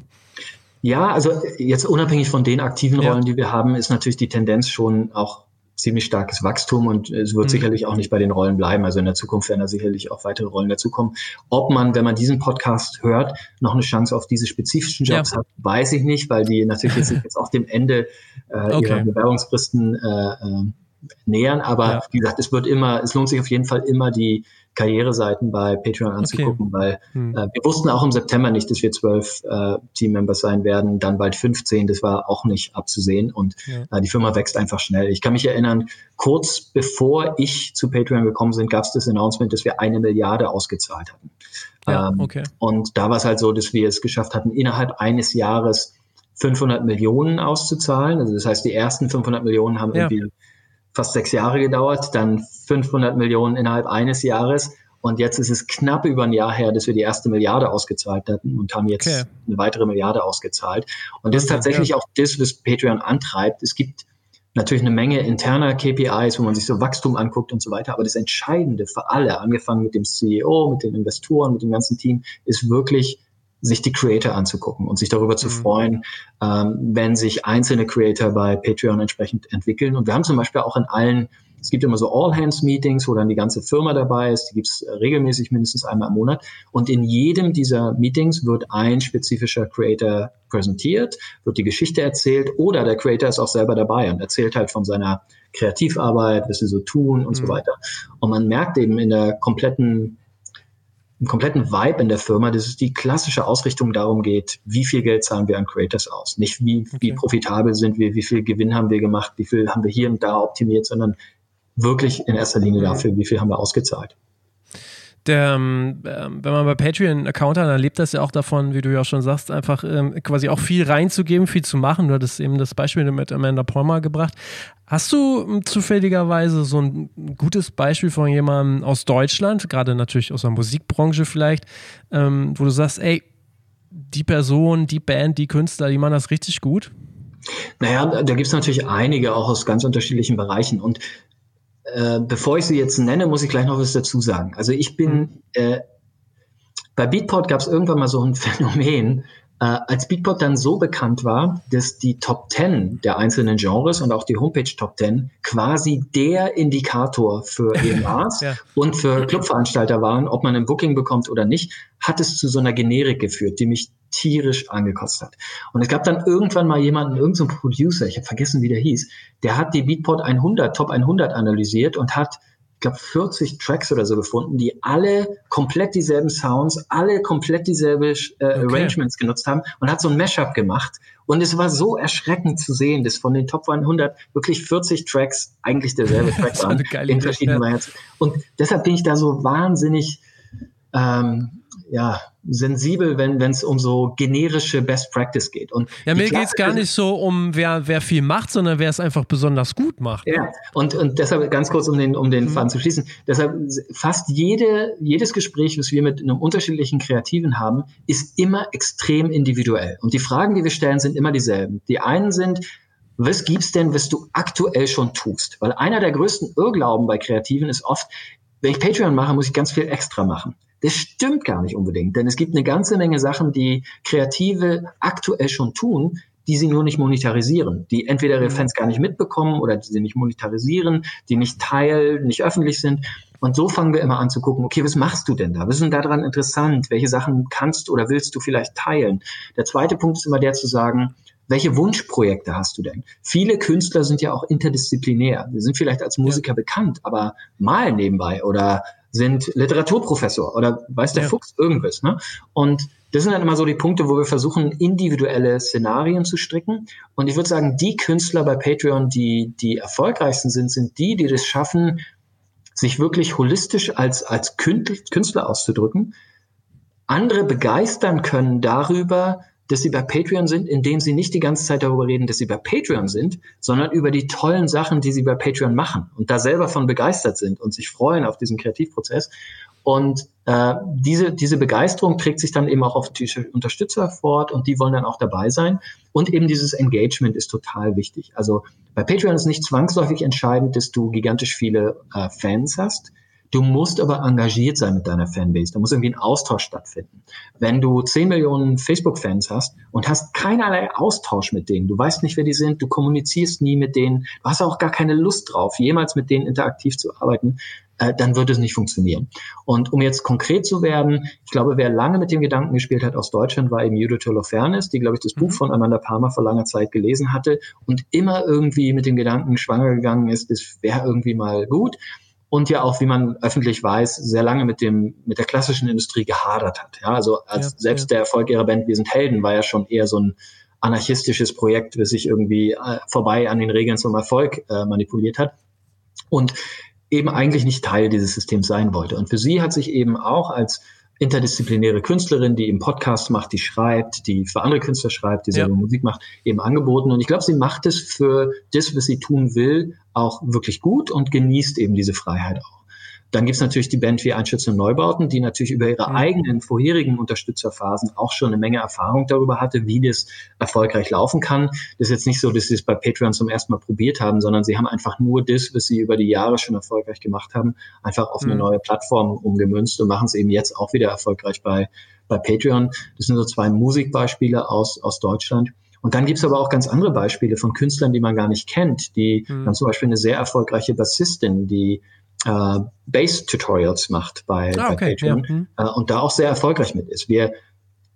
Ja, also jetzt unabhängig von den aktiven Rollen, ja. die wir haben, ist natürlich die Tendenz schon auch ziemlich starkes Wachstum und es wird mhm. sicherlich auch nicht bei den Rollen bleiben. Also in der Zukunft werden da sicherlich auch weitere Rollen dazukommen. Ob man, wenn man diesen Podcast hört, noch eine Chance auf diese spezifischen Jobs ja. hat, weiß ich nicht, weil die natürlich jetzt, <laughs> jetzt auch dem Ende äh, okay. ihrer Bewerbungsfristen äh, äh, nähern. Aber ja. wie gesagt, es wird immer, es lohnt sich auf jeden Fall immer die Karriereseiten bei Patreon anzugucken, okay. weil hm. äh, wir wussten auch im September nicht, dass wir zwölf äh, Teammembers sein werden, dann bald 15, das war auch nicht abzusehen und ja. äh, die Firma wächst einfach schnell. Ich kann mich erinnern, kurz bevor ich zu Patreon gekommen bin, gab es das Announcement, dass wir eine Milliarde ausgezahlt hatten. Ja, ähm, okay. Und da war es halt so, dass wir es geschafft hatten, innerhalb eines Jahres 500 Millionen auszuzahlen. Also das heißt, die ersten 500 Millionen haben ja. irgendwie fast sechs Jahre gedauert, dann 500 Millionen innerhalb eines Jahres. Und jetzt ist es knapp über ein Jahr her, dass wir die erste Milliarde ausgezahlt hatten und haben jetzt okay. eine weitere Milliarde ausgezahlt. Und das ist tatsächlich ja. auch das, was Patreon antreibt. Es gibt natürlich eine Menge interner KPIs, wo man sich so Wachstum anguckt und so weiter. Aber das Entscheidende für alle, angefangen mit dem CEO, mit den Investoren, mit dem ganzen Team, ist wirklich sich die Creator anzugucken und sich darüber zu mhm. freuen, ähm, wenn sich einzelne Creator bei Patreon entsprechend entwickeln. Und wir haben zum Beispiel auch in allen, es gibt immer so All-Hands-Meetings, wo dann die ganze Firma dabei ist, die gibt's regelmäßig mindestens einmal im Monat. Und in jedem dieser Meetings wird ein spezifischer Creator präsentiert, wird die Geschichte erzählt oder der Creator ist auch selber dabei und erzählt halt von seiner Kreativarbeit, was sie so tun und mhm. so weiter. Und man merkt eben in der kompletten einen kompletten Vibe in der Firma, dass es die klassische Ausrichtung darum geht, wie viel Geld zahlen wir an Creators aus. Nicht wie, okay. wie profitabel sind wir, wie viel Gewinn haben wir gemacht, wie viel haben wir hier und da optimiert, sondern wirklich in erster Linie dafür, wie viel haben wir ausgezahlt der, ähm, wenn man bei Patreon einen Account hat, dann lebt das ja auch davon, wie du ja schon sagst, einfach ähm, quasi auch viel reinzugeben, viel zu machen. Du hattest eben das Beispiel mit Amanda Palmer gebracht. Hast du ähm, zufälligerweise so ein gutes Beispiel von jemandem aus Deutschland, gerade natürlich aus der Musikbranche vielleicht, ähm, wo du sagst, ey, die Person, die Band, die Künstler, die machen das richtig gut? Naja, da gibt es natürlich einige auch aus ganz unterschiedlichen Bereichen. Und äh, bevor ich sie jetzt nenne, muss ich gleich noch was dazu sagen. Also ich bin, mhm. äh, bei Beatport gab es irgendwann mal so ein <laughs> Phänomen, äh, als Beatport dann so bekannt war, dass die Top 10 der einzelnen Genres und auch die Homepage Top 10 quasi der Indikator für <laughs> EMAs ja. und für Clubveranstalter waren, ob man ein Booking bekommt oder nicht, hat es zu so einer Generik geführt, die mich tierisch angekostet hat. Und es gab dann irgendwann mal jemanden, irgendein so Producer, ich habe vergessen, wie der hieß, der hat die Beatport 100, Top 100 analysiert und hat glaube, 40 Tracks oder so gefunden, die alle komplett dieselben Sounds, alle komplett dieselbe äh, okay. Arrangements genutzt haben und hat so ein Mashup gemacht. Und es war so erschreckend zu sehen, dass von den Top 100 wirklich 40 Tracks eigentlich derselbe <laughs> Track waren in verschiedenen Varianten. Und deshalb bin ich da so wahnsinnig ähm, ja, sensibel, wenn es um so generische Best Practice geht. Und ja, mir geht es gar nicht so um, wer, wer viel macht, sondern wer es einfach besonders gut macht. Ja, und, und deshalb ganz kurz, um den, um den mhm. Faden zu schließen, deshalb fast jede, jedes Gespräch, was wir mit einem unterschiedlichen Kreativen haben, ist immer extrem individuell. Und die Fragen, die wir stellen, sind immer dieselben. Die einen sind, was gibt's denn, was du aktuell schon tust? Weil einer der größten Irrglauben bei Kreativen ist oft, wenn ich Patreon mache, muss ich ganz viel extra machen. Das stimmt gar nicht unbedingt, denn es gibt eine ganze Menge Sachen, die Kreative aktuell schon tun, die sie nur nicht monetarisieren, die entweder ihre mhm. Fans gar nicht mitbekommen oder die sie nicht monetarisieren, die nicht Teil, nicht öffentlich sind. Und so fangen wir immer an zu gucken, okay, was machst du denn da? Was ist denn daran interessant? Welche Sachen kannst oder willst du vielleicht teilen? Der zweite Punkt ist immer der zu sagen, welche Wunschprojekte hast du denn? Viele Künstler sind ja auch interdisziplinär. Sie sind vielleicht als Musiker ja. bekannt, aber malen nebenbei oder sind Literaturprofessor oder weiß der ja. Fuchs irgendwas. Ne? Und das sind dann immer so die Punkte, wo wir versuchen, individuelle Szenarien zu stricken. Und ich würde sagen, die Künstler bei Patreon, die die erfolgreichsten sind, sind die, die das schaffen, sich wirklich holistisch als, als Künstler auszudrücken, andere begeistern können darüber, dass sie bei Patreon sind, indem sie nicht die ganze Zeit darüber reden, dass sie bei Patreon sind, sondern über die tollen Sachen, die sie bei Patreon machen und da selber von begeistert sind und sich freuen auf diesen Kreativprozess. Und äh, diese, diese Begeisterung trägt sich dann eben auch auf die Unterstützer fort und die wollen dann auch dabei sein. Und eben dieses Engagement ist total wichtig. Also bei Patreon ist nicht zwangsläufig entscheidend, dass du gigantisch viele äh, Fans hast. Du musst aber engagiert sein mit deiner Fanbase. Da muss irgendwie ein Austausch stattfinden. Wenn du 10 Millionen Facebook-Fans hast und hast keinerlei Austausch mit denen, du weißt nicht, wer die sind, du kommunizierst nie mit denen, du hast auch gar keine Lust drauf, jemals mit denen interaktiv zu arbeiten, äh, dann wird es nicht funktionieren. Und um jetzt konkret zu werden, ich glaube, wer lange mit dem Gedanken gespielt hat aus Deutschland, war eben Judith Holofernes, die, glaube ich, das Buch mhm. von Amanda Palmer vor langer Zeit gelesen hatte und immer irgendwie mit dem Gedanken schwanger gegangen ist, das wäre irgendwie mal gut und ja auch, wie man öffentlich weiß, sehr lange mit dem mit der klassischen Industrie gehadert hat. Ja, also als ja, selbst ja. der Erfolg ihrer Band Wir sind Helden war ja schon eher so ein anarchistisches Projekt, das sich irgendwie äh, vorbei an den Regeln zum Erfolg äh, manipuliert hat und eben eigentlich nicht Teil dieses Systems sein wollte. Und für sie hat sich eben auch als interdisziplinäre Künstlerin, die eben Podcast macht, die schreibt, die für andere Künstler schreibt, die selber ja. Musik macht, eben angeboten. Und ich glaube, sie macht es für das, was sie tun will, auch wirklich gut und genießt eben diese Freiheit auch. Dann gibt's natürlich die Band wie Einschätzung Neubauten, die natürlich über ihre mhm. eigenen vorherigen Unterstützerphasen auch schon eine Menge Erfahrung darüber hatte, wie das erfolgreich laufen kann. Das ist jetzt nicht so, dass sie es bei Patreon zum ersten Mal probiert haben, sondern sie haben einfach nur das, was sie über die Jahre schon erfolgreich gemacht haben, einfach auf eine mhm. neue Plattform umgemünzt und machen es eben jetzt auch wieder erfolgreich bei, bei Patreon. Das sind so zwei Musikbeispiele aus, aus Deutschland. Und dann gibt's aber auch ganz andere Beispiele von Künstlern, die man gar nicht kennt. Die mhm. haben zum Beispiel eine sehr erfolgreiche Bassistin, die äh, Bass-Tutorials macht bei, ah, okay. bei Patreon ja. mhm. äh, und da auch sehr erfolgreich mit ist. Wir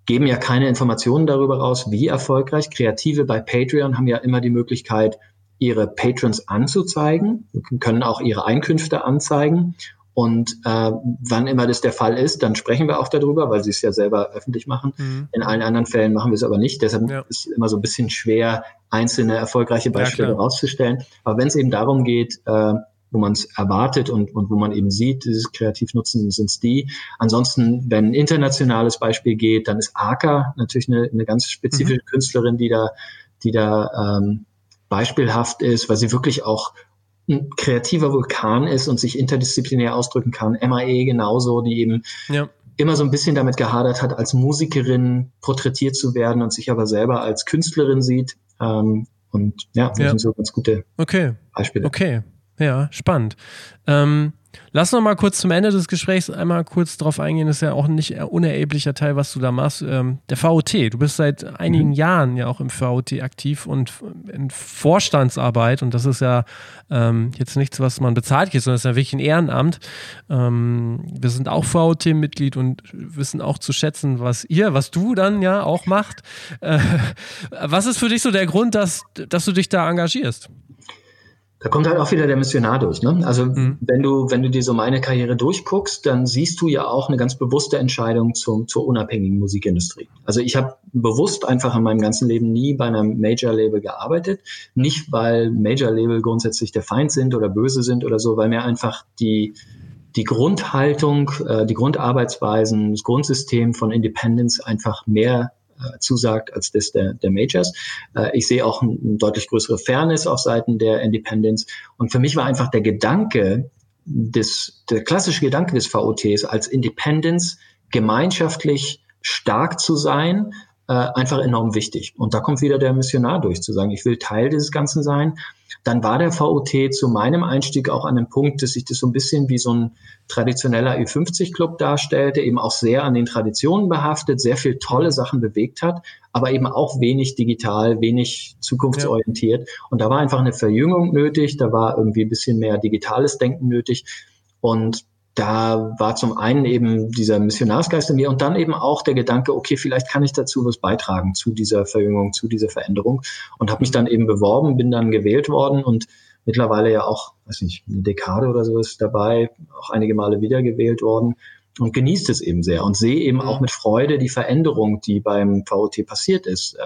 geben ja keine Informationen darüber raus, wie erfolgreich. Kreative bei Patreon haben ja immer die Möglichkeit, ihre Patrons anzuzeigen, können auch ihre Einkünfte anzeigen. Und äh, wann immer das der Fall ist, dann sprechen wir auch darüber, weil sie es ja selber öffentlich machen. Mhm. In allen anderen Fällen machen wir es aber nicht. Deshalb ja. ist es immer so ein bisschen schwer, einzelne erfolgreiche Beispiele ja, rauszustellen. Aber wenn es eben darum geht, äh, wo man es erwartet und, und wo man eben sieht, dieses Kreativnutzen sind es die. Ansonsten, wenn ein internationales Beispiel geht, dann ist Aka natürlich eine, eine ganz spezifische mhm. Künstlerin, die da, die da ähm, beispielhaft ist, weil sie wirklich auch ein kreativer Vulkan ist und sich interdisziplinär ausdrücken kann. MAE genauso, die eben ja. immer so ein bisschen damit gehadert hat, als Musikerin porträtiert zu werden und sich aber selber als Künstlerin sieht. Ähm, und ja, das ja. sind so ganz gute okay. Beispiele. Okay, ja, spannend. Ähm, lass noch mal kurz zum Ende des Gesprächs einmal kurz drauf eingehen. Das ist ja auch ein nicht unerheblicher Teil, was du da machst. Ähm, der VOT. Du bist seit einigen mhm. Jahren ja auch im VOT aktiv und in Vorstandsarbeit. Und das ist ja ähm, jetzt nichts, was man bezahlt geht, sondern es ist ja wirklich ein Ehrenamt. Ähm, wir sind auch VOT-Mitglied und wissen auch zu schätzen, was ihr, was du dann ja auch macht. Äh, was ist für dich so der Grund, dass, dass du dich da engagierst? Da kommt halt auch wieder der Missionar durch. Ne? Also mhm. wenn du, wenn du dir so meine Karriere durchguckst, dann siehst du ja auch eine ganz bewusste Entscheidung zum, zur unabhängigen Musikindustrie. Also ich habe bewusst einfach in meinem ganzen Leben nie bei einem Major-Label gearbeitet. Nicht, weil Major-Label grundsätzlich der Feind sind oder böse sind oder so, weil mir einfach die, die Grundhaltung, äh, die Grundarbeitsweisen, das Grundsystem von Independence einfach mehr zusagt als das der, der Majors. Äh, ich sehe auch eine ein deutlich größere Fairness auf Seiten der Independents. Und für mich war einfach der Gedanke, des, der klassische Gedanke des VOTs als Independence gemeinschaftlich stark zu sein, äh, einfach enorm wichtig. Und da kommt wieder der Missionar durch, zu sagen, ich will Teil dieses Ganzen sein. Dann war der VOT zu meinem Einstieg auch an dem Punkt, dass sich das so ein bisschen wie so ein traditioneller Ü50-Club darstellte, eben auch sehr an den Traditionen behaftet, sehr viel tolle Sachen bewegt hat, aber eben auch wenig digital, wenig zukunftsorientiert. Ja. Und da war einfach eine Verjüngung nötig, da war irgendwie ein bisschen mehr digitales Denken nötig. Und da war zum einen eben dieser Missionarsgeist in mir und dann eben auch der Gedanke, okay, vielleicht kann ich dazu was beitragen zu dieser Verjüngung, zu dieser Veränderung und habe mich dann eben beworben, bin dann gewählt worden und mittlerweile ja auch, weiß nicht, eine Dekade oder so ist dabei, auch einige Male wiedergewählt worden und genießt es eben sehr und sehe eben auch mit Freude die Veränderung, die beim VOT passiert ist.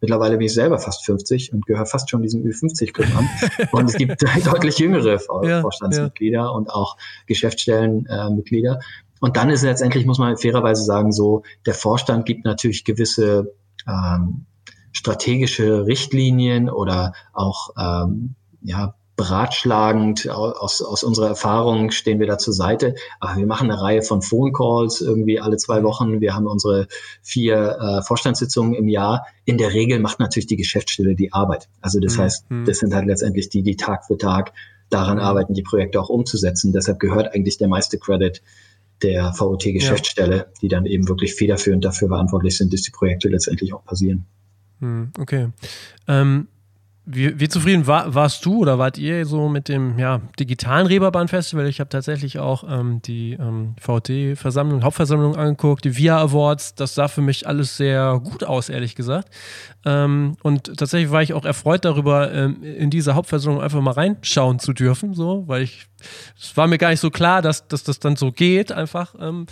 Mittlerweile bin ich selber fast 50 und gehöre fast schon diesem Ü50-Club an. und es gibt <laughs> deutlich jüngere ja, Vorstandsmitglieder ja. und auch Geschäftsstellenmitglieder. Äh, und dann ist letztendlich, muss man fairerweise sagen, so, der Vorstand gibt natürlich gewisse ähm, strategische Richtlinien oder auch ähm, ja, beratschlagend aus, aus unserer Erfahrung stehen wir da zur Seite. Aber wir machen eine Reihe von Phone Calls irgendwie alle zwei Wochen. Wir haben unsere vier äh, Vorstandssitzungen im Jahr. In der Regel macht natürlich die Geschäftsstelle die Arbeit. Also das mhm. heißt, mhm. das sind halt letztendlich die, die Tag für Tag daran mhm. arbeiten, die Projekte auch umzusetzen. Deshalb gehört eigentlich der meiste Credit der VOT-Geschäftsstelle, ja. die dann eben wirklich federführend dafür verantwortlich sind, dass die Projekte letztendlich auch passieren. Mhm, okay. Ähm wie, wie zufrieden war, warst du oder wart ihr so mit dem ja, digitalen Reeperbahn-Festival? Ich habe tatsächlich auch ähm, die ähm, VT-Versammlung, Hauptversammlung angeguckt, die VIA Awards. Das sah für mich alles sehr gut aus, ehrlich gesagt. Ähm, und tatsächlich war ich auch erfreut darüber, ähm, in diese Hauptversammlung einfach mal reinschauen zu dürfen, so, weil ich, es war mir gar nicht so klar, dass, dass das dann so geht, einfach. Ähm,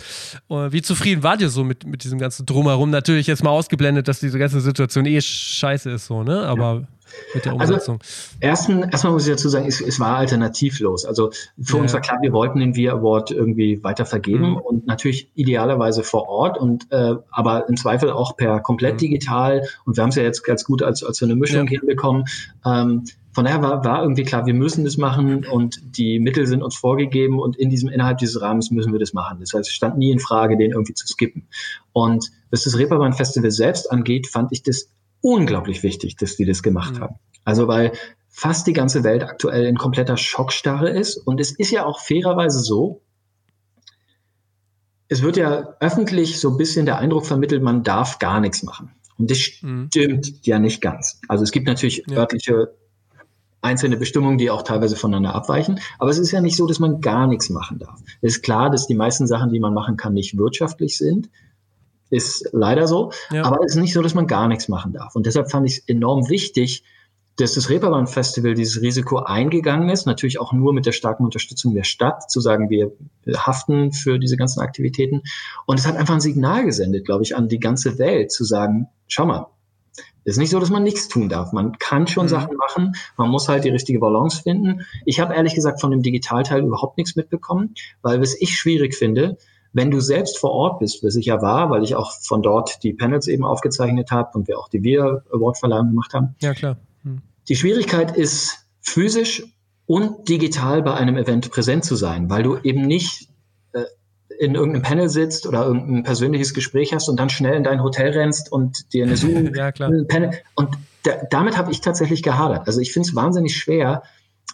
wie zufrieden wart ihr so mit, mit diesem ganzen Drumherum? Natürlich jetzt mal ausgeblendet, dass diese ganze Situation eh scheiße ist, so, ne? Aber. Ja mit der also, Umsetzung? Also, ersten, erstmal muss ich dazu sagen, es, es war alternativlos. Also für ja. uns war klar, wir wollten den Wir Award irgendwie weiter vergeben mhm. und natürlich idealerweise vor Ort und äh, aber im Zweifel auch per komplett mhm. digital. Und wir haben es ja jetzt ganz gut als, als so eine Mischung ja. hinbekommen. Ähm, von daher war, war irgendwie klar, wir müssen das machen und die Mittel sind uns vorgegeben und in diesem, innerhalb dieses Rahmens müssen wir das machen. Das heißt, es stand nie in Frage, den irgendwie zu skippen. Und was das Reeperbahn Festival selbst angeht, fand ich das unglaublich wichtig, dass die das gemacht mhm. haben. Also weil fast die ganze Welt aktuell in kompletter Schockstarre ist. Und es ist ja auch fairerweise so, es wird ja öffentlich so ein bisschen der Eindruck vermittelt, man darf gar nichts machen. Und das mhm. stimmt mhm. ja nicht ganz. Also es gibt natürlich ja. örtliche einzelne Bestimmungen, die auch teilweise voneinander abweichen. Aber es ist ja nicht so, dass man gar nichts machen darf. Es ist klar, dass die meisten Sachen, die man machen kann, nicht wirtschaftlich sind. Ist leider so. Ja. Aber es ist nicht so, dass man gar nichts machen darf. Und deshalb fand ich es enorm wichtig, dass das Reeperbahn Festival dieses Risiko eingegangen ist, natürlich auch nur mit der starken Unterstützung der Stadt, zu sagen, wir haften für diese ganzen Aktivitäten. Und es hat einfach ein Signal gesendet, glaube ich, an die ganze Welt, zu sagen, schau mal, es ist nicht so, dass man nichts tun darf. Man kann schon mhm. Sachen machen, man muss halt die richtige Balance finden. Ich habe ehrlich gesagt von dem Digitalteil überhaupt nichts mitbekommen, weil was ich schwierig finde, wenn du selbst vor Ort bist, was ich ja war, weil ich auch von dort die Panels eben aufgezeichnet habe und wir auch die Wir Award Verleihung gemacht haben. Ja, klar. Hm. Die Schwierigkeit ist physisch und digital bei einem Event präsent zu sein, weil du eben nicht äh, in irgendeinem Panel sitzt oder irgendein persönliches Gespräch hast und dann schnell in dein Hotel rennst und dir eine <laughs> Zoom ja, Panel und da, damit habe ich tatsächlich gehadert. Also ich finde es wahnsinnig schwer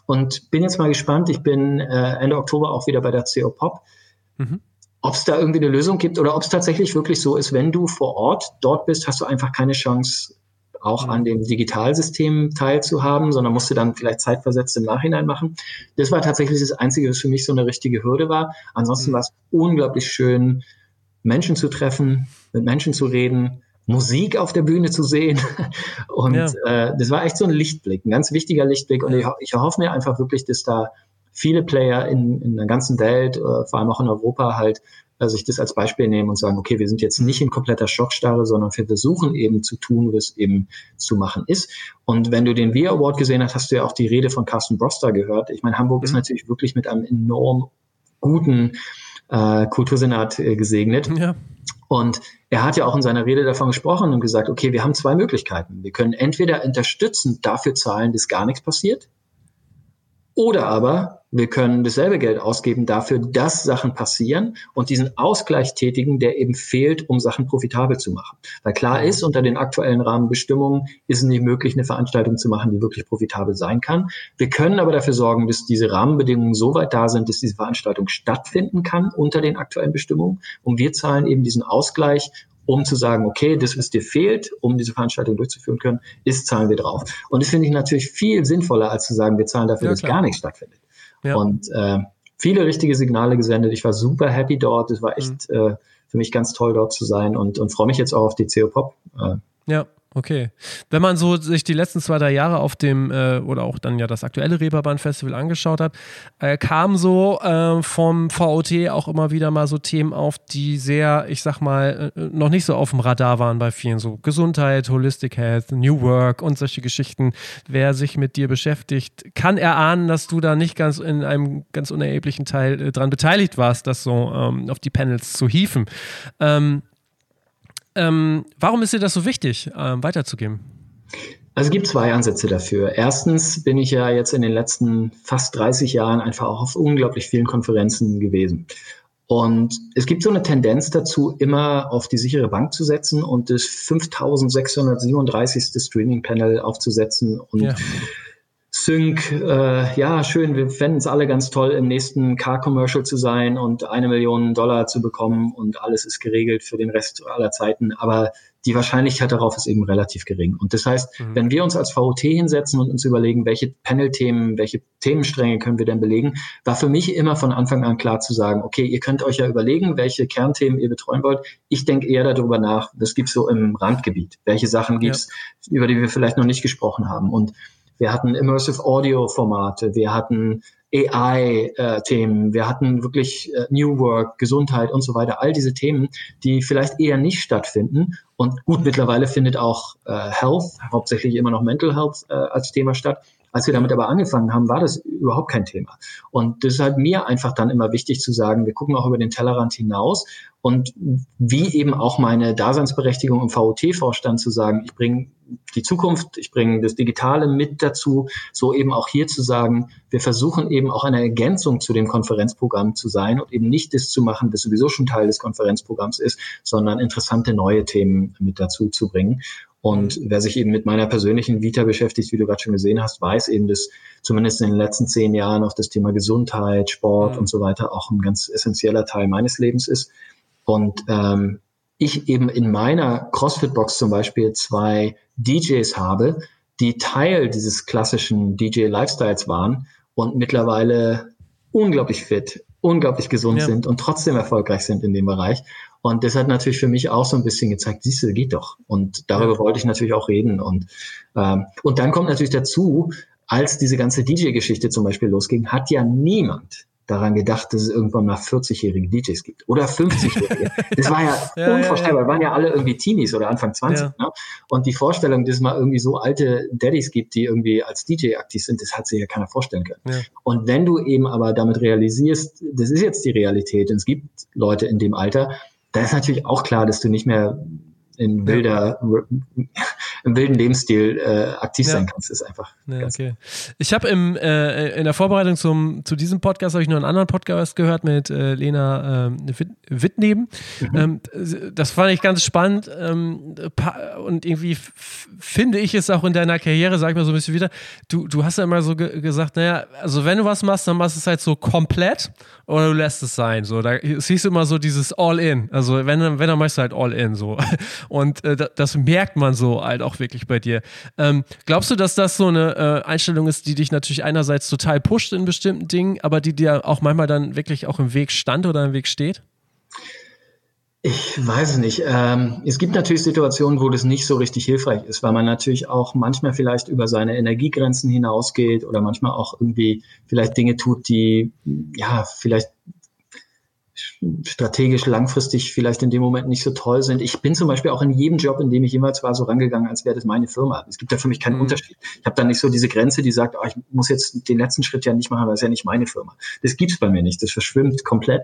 und bin jetzt mal gespannt. Ich bin äh, Ende Oktober auch wieder bei der CO Pop. Mhm ob es da irgendwie eine Lösung gibt oder ob es tatsächlich wirklich so ist, wenn du vor Ort dort bist, hast du einfach keine Chance, auch an dem Digitalsystem teilzuhaben, sondern musst du dann vielleicht zeitversetzt im Nachhinein machen. Das war tatsächlich das Einzige, was für mich so eine richtige Hürde war. Ansonsten mhm. war es unglaublich schön, Menschen zu treffen, mit Menschen zu reden, Musik auf der Bühne zu sehen. <laughs> Und ja. äh, das war echt so ein Lichtblick, ein ganz wichtiger Lichtblick. Und ich, ich hoffe mir einfach wirklich, dass da viele Player in, in der ganzen Welt, äh, vor allem auch in Europa halt, äh, sich das als Beispiel nehmen und sagen, okay, wir sind jetzt nicht in kompletter Schockstarre, sondern wir versuchen eben zu tun, was eben zu machen ist. Und wenn du den Wir Award gesehen hast, hast du ja auch die Rede von Carsten Broster gehört. Ich meine, Hamburg mhm. ist natürlich wirklich mit einem enorm guten äh, Kultursenat äh, gesegnet. Ja. Und er hat ja auch in seiner Rede davon gesprochen und gesagt, okay, wir haben zwei Möglichkeiten. Wir können entweder unterstützend dafür zahlen, dass gar nichts passiert, Oder aber wir können dasselbe Geld ausgeben dafür, dass Sachen passieren und diesen Ausgleich tätigen, der eben fehlt, um Sachen profitabel zu machen. Weil klar ist, unter den aktuellen Rahmenbestimmungen ist es nicht möglich, eine Veranstaltung zu machen, die wirklich profitabel sein kann. Wir können aber dafür sorgen, dass diese Rahmenbedingungen so weit da sind, dass diese Veranstaltung stattfinden kann unter den aktuellen Bestimmungen. Und wir zahlen eben diesen Ausgleich um zu sagen, okay, das, was dir fehlt, um diese Veranstaltung durchzuführen können, ist, zahlen wir drauf. Und das finde ich natürlich viel sinnvoller, als zu sagen, wir zahlen dafür, ja, dass gar nichts stattfindet. Ja. Und äh, viele richtige Signale gesendet. Ich war super happy dort. Es war echt mhm. äh, für mich ganz toll, dort zu sein und, und freue mich jetzt auch auf die CO Pop. Äh, ja. Okay. Wenn man so sich die letzten zwei, drei Jahre auf dem äh, oder auch dann ja das aktuelle Reeperbahn-Festival angeschaut hat, äh, kamen so äh, vom VOT auch immer wieder mal so Themen auf, die sehr, ich sag mal, äh, noch nicht so auf dem Radar waren bei vielen. So Gesundheit, Holistic Health, New Work und solche Geschichten. Wer sich mit dir beschäftigt, kann erahnen, dass du da nicht ganz in einem ganz unerheblichen Teil äh, dran beteiligt warst, das so ähm, auf die Panels zu hieven. Ähm, ähm, warum ist dir das so wichtig, ähm, weiterzugeben? Also es gibt zwei Ansätze dafür. Erstens bin ich ja jetzt in den letzten fast 30 Jahren einfach auch auf unglaublich vielen Konferenzen gewesen. Und es gibt so eine Tendenz dazu, immer auf die sichere Bank zu setzen und das 5637. Streaming-Panel aufzusetzen und ja. Sync, äh, ja, schön, wir fänden es alle ganz toll, im nächsten Car-Commercial zu sein und eine Million Dollar zu bekommen und alles ist geregelt für den Rest aller Zeiten. Aber die Wahrscheinlichkeit darauf ist eben relativ gering. Und das heißt, mhm. wenn wir uns als VOT hinsetzen und uns überlegen, welche Panel-Themen, welche Themenstränge können wir denn belegen, war für mich immer von Anfang an klar zu sagen, okay, ihr könnt euch ja überlegen, welche Kernthemen ihr betreuen wollt. Ich denke eher darüber nach, das gibt's so im Randgebiet. Welche Sachen gibt's, ja. über die wir vielleicht noch nicht gesprochen haben. Und wir hatten Immersive Audio Formate, wir hatten AI-Themen, äh, wir hatten wirklich äh, New Work, Gesundheit und so weiter, all diese Themen, die vielleicht eher nicht stattfinden. Und gut, mittlerweile findet auch äh, Health, hauptsächlich immer noch Mental Health als Thema statt. Als wir damit aber angefangen haben, war das überhaupt kein Thema. Und das ist halt mir einfach dann immer wichtig zu sagen, wir gucken auch über den Tellerrand hinaus und wie eben auch meine Daseinsberechtigung im VOT-Vorstand zu sagen, ich bringe die Zukunft, ich bringe das Digitale mit dazu, so eben auch hier zu sagen, wir versuchen eben auch eine Ergänzung zu dem Konferenzprogramm zu sein und eben nicht das zu machen, das sowieso schon Teil des Konferenzprogramms ist, sondern interessante neue Themen mit dazu zu bringen. Und wer sich eben mit meiner persönlichen Vita beschäftigt, wie du gerade schon gesehen hast, weiß eben, dass zumindest in den letzten zehn Jahren auch das Thema Gesundheit, Sport mhm. und so weiter auch ein ganz essentieller Teil meines Lebens ist. Und ähm, ich eben in meiner CrossFit-Box zum Beispiel zwei DJs habe, die Teil dieses klassischen DJ-Lifestyles waren und mittlerweile unglaublich fit, unglaublich gesund ja. sind und trotzdem erfolgreich sind in dem Bereich. Und das hat natürlich für mich auch so ein bisschen gezeigt, siehst du, geht doch. Und darüber ja. wollte ich natürlich auch reden. Und, ähm, und dann kommt natürlich dazu, als diese ganze DJ-Geschichte zum Beispiel losging, hat ja niemand daran gedacht, dass es irgendwann mal 40-jährige DJs gibt oder 50-jährige. <laughs> Das war ja, ja unvorstellbar. Ja, ja. waren ja alle irgendwie Teenies oder Anfang 20. Ne? Und die Vorstellung, dass es mal irgendwie so alte Daddys gibt, die irgendwie als DJ aktiv sind, das hat sich ja keiner vorstellen können. Und wenn du eben aber damit realisierst, das ist jetzt die Realität und es gibt Leute in dem Alter, da ist natürlich auch klar, dass du nicht mehr in wilder. Im wilden Lebensstil äh, aktiv ja. sein kannst, ist einfach. Ja, okay. Ich habe im äh, in der Vorbereitung zum zu diesem Podcast habe ich noch einen anderen Podcast gehört mit äh, Lena äh, Wittneben. Mhm. Ähm, das fand ich ganz spannend ähm, und irgendwie finde ich es auch in deiner Karriere, sag ich mal so ein bisschen wieder. Du du hast ja immer so ge gesagt, naja, also wenn du was machst, dann machst du es halt so komplett oder du lässt es sein. So, da siehst du immer so dieses All-In. Also wenn wenn dann machst du halt All-In so. <laughs> Und äh, das merkt man so halt auch wirklich bei dir. Ähm, glaubst du, dass das so eine äh, Einstellung ist, die dich natürlich einerseits total pusht in bestimmten Dingen, aber die dir auch manchmal dann wirklich auch im Weg stand oder im Weg steht? Ich weiß es nicht. Ähm, es gibt natürlich Situationen, wo das nicht so richtig hilfreich ist, weil man natürlich auch manchmal vielleicht über seine Energiegrenzen hinausgeht oder manchmal auch irgendwie vielleicht Dinge tut, die ja vielleicht strategisch langfristig vielleicht in dem Moment nicht so toll sind. Ich bin zum Beispiel auch in jedem Job, in dem ich jemals war, so rangegangen, als wäre das meine Firma. Es gibt da für mich keinen mhm. Unterschied. Ich habe da nicht so diese Grenze, die sagt, oh, ich muss jetzt den letzten Schritt ja nicht machen, weil es ja nicht meine Firma. Das gibt's bei mir nicht. Das verschwimmt komplett.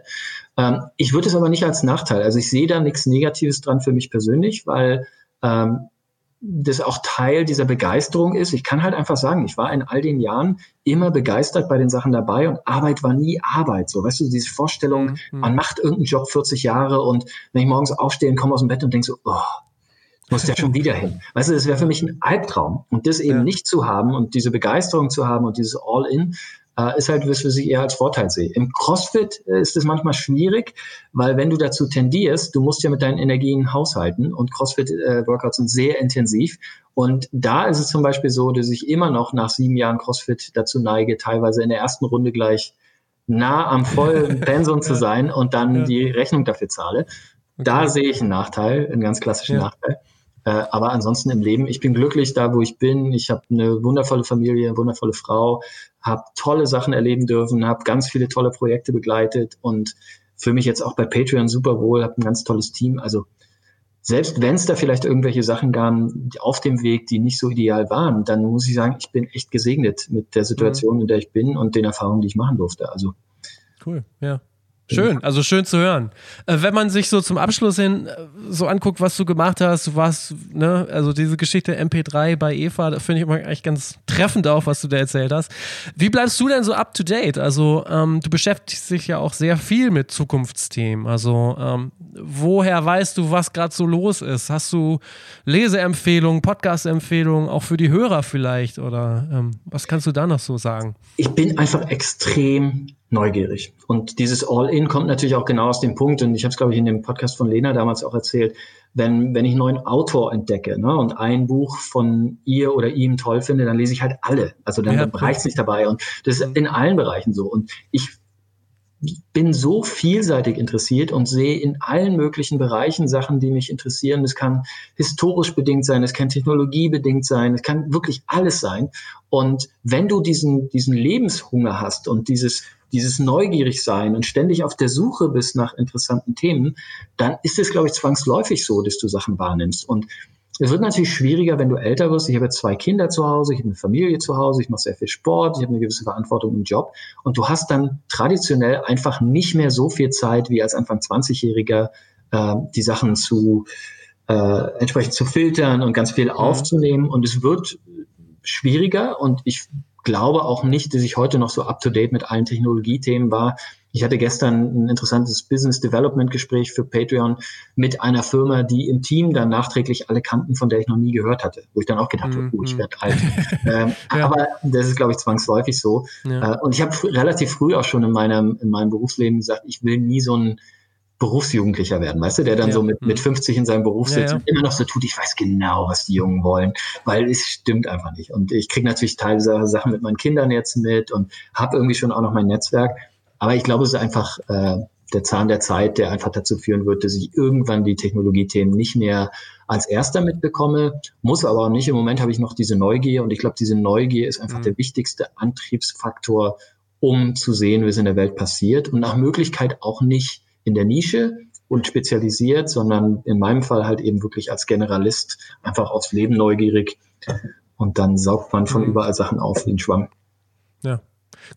Ähm, ich würde es aber nicht als Nachteil. Also ich sehe da nichts Negatives dran für mich persönlich, weil ähm, das auch Teil dieser Begeisterung ist. Ich kann halt einfach sagen, ich war in all den Jahren immer begeistert bei den Sachen dabei und Arbeit war nie Arbeit. So, weißt du, diese Vorstellung, mhm. man macht irgendeinen Job 40 Jahre und wenn ich morgens aufstehe und komme aus dem Bett und denke so, oh, muss ja schon wieder hin. <laughs> Weißt du, das wäre für mich ein Albtraum. Und das eben ja. nicht zu haben und diese Begeisterung zu haben und dieses All-In, ist halt, was ich eher als Vorteil sehe. Im CrossFit äh, ist es manchmal schwierig, weil wenn du dazu tendierst, du musst ja mit deinen Energien haushalten und CrossFit-Workouts äh, sind sehr intensiv. Und da ist es zum Beispiel so, dass ich immer noch nach sieben Jahren CrossFit dazu neige, teilweise in der ersten Runde gleich nah am vollen <laughs> Pensum zu sein und dann ja. die Rechnung dafür zahle. Da sehe ich einen Nachteil, einen ganz klassischen ja. Nachteil. Äh, aber ansonsten im Leben, ich bin glücklich da, wo ich bin. Ich habe eine wundervolle Familie, eine wundervolle Frau, habe tolle Sachen erleben dürfen, habe ganz viele tolle Projekte begleitet und für mich jetzt auch bei Patreon super wohl, habe ein ganz tolles Team. Also selbst wenn es da vielleicht irgendwelche Sachen gab auf dem Weg, die nicht so ideal waren, dann muss ich sagen, ich bin echt gesegnet mit der Situation, mhm. in der ich bin und den Erfahrungen, die ich machen durfte. Also cool, ja. Schön, also schön zu hören. Äh, wenn man sich so zum Abschluss hin äh, so anguckt, was du gemacht hast, du warst, ne, also diese Geschichte MP3 bei Eva, da finde ich immer eigentlich ganz treffend auch, was du da erzählt hast. Wie bleibst du denn so up to date? Also, ähm, du beschäftigst dich ja auch sehr viel mit Zukunftsthemen. Also, ähm, woher weißt du, was gerade so los ist? Hast du Leseempfehlungen, Podcast-Empfehlungen, auch für die Hörer vielleicht? Oder ähm, was kannst du da noch so sagen? Ich bin einfach extrem neugierig. Und dieses All-In kommt natürlich auch genau aus dem Punkt, und ich habe es, glaube ich, in dem Podcast von Lena damals auch erzählt, wenn, wenn ich einen neuen Autor entdecke ne, und ein Buch von ihr oder ihm toll finde, dann lese ich halt alle. Also dann, ja, dann reicht es nicht dabei. Und das ist in allen Bereichen so. Und ich bin so vielseitig interessiert und sehe in allen möglichen Bereichen Sachen, die mich interessieren. Es kann historisch bedingt sein, es kann technologiebedingt sein, es kann wirklich alles sein. Und wenn du diesen, diesen Lebenshunger hast und dieses dieses neugierig sein und ständig auf der Suche bist nach interessanten Themen, dann ist es, glaube ich, zwangsläufig so, dass du Sachen wahrnimmst. Und es wird natürlich schwieriger, wenn du älter wirst. Ich habe zwei Kinder zu Hause, ich habe eine Familie zu Hause, ich mache sehr viel Sport, ich habe eine gewisse Verantwortung im Job. Und du hast dann traditionell einfach nicht mehr so viel Zeit wie als Anfang 20-Jähriger, äh, die Sachen zu äh, entsprechend zu filtern und ganz viel mhm. aufzunehmen. Und es wird schwieriger und ich glaube auch nicht, dass ich heute noch so up-to-date mit allen Technologiethemen war. Ich hatte gestern ein interessantes Business Development Gespräch für Patreon mit einer Firma, die im Team dann nachträglich alle kannten, von der ich noch nie gehört hatte, wo ich dann auch gedacht habe, mm oh, ich mhm. werde alt. <laughs> ähm, ja. Aber das ist, glaube ich, zwangsläufig so. Ja. Äh, und ich habe relativ früh auch schon in meinem, in meinem Berufsleben gesagt, ich will nie so ein Berufsjugendlicher werden, weißt du, der dann ja. so mit, mit 50 mhm. in seinem Beruf sitzt ja, ja. und immer noch so tut, ich weiß genau, was die Jungen wollen, weil es stimmt einfach nicht. Und ich kriege natürlich Teil dieser Sachen mit meinen Kindern jetzt mit und habe irgendwie schon auch noch mein Netzwerk. Aber ich glaube, es ist einfach äh, der Zahn der Zeit, der einfach dazu führen wird, dass ich irgendwann die Technologiethemen nicht mehr als erster mitbekomme, muss aber auch nicht. Im Moment habe ich noch diese Neugier und ich glaube, diese Neugier ist einfach mhm. der wichtigste Antriebsfaktor, um zu sehen, wie es in der Welt passiert und nach Möglichkeit auch nicht in der Nische und spezialisiert, sondern in meinem Fall halt eben wirklich als Generalist einfach aufs Leben neugierig. Und dann saugt man von mhm. überall Sachen auf wie ein Schwamm. Ja.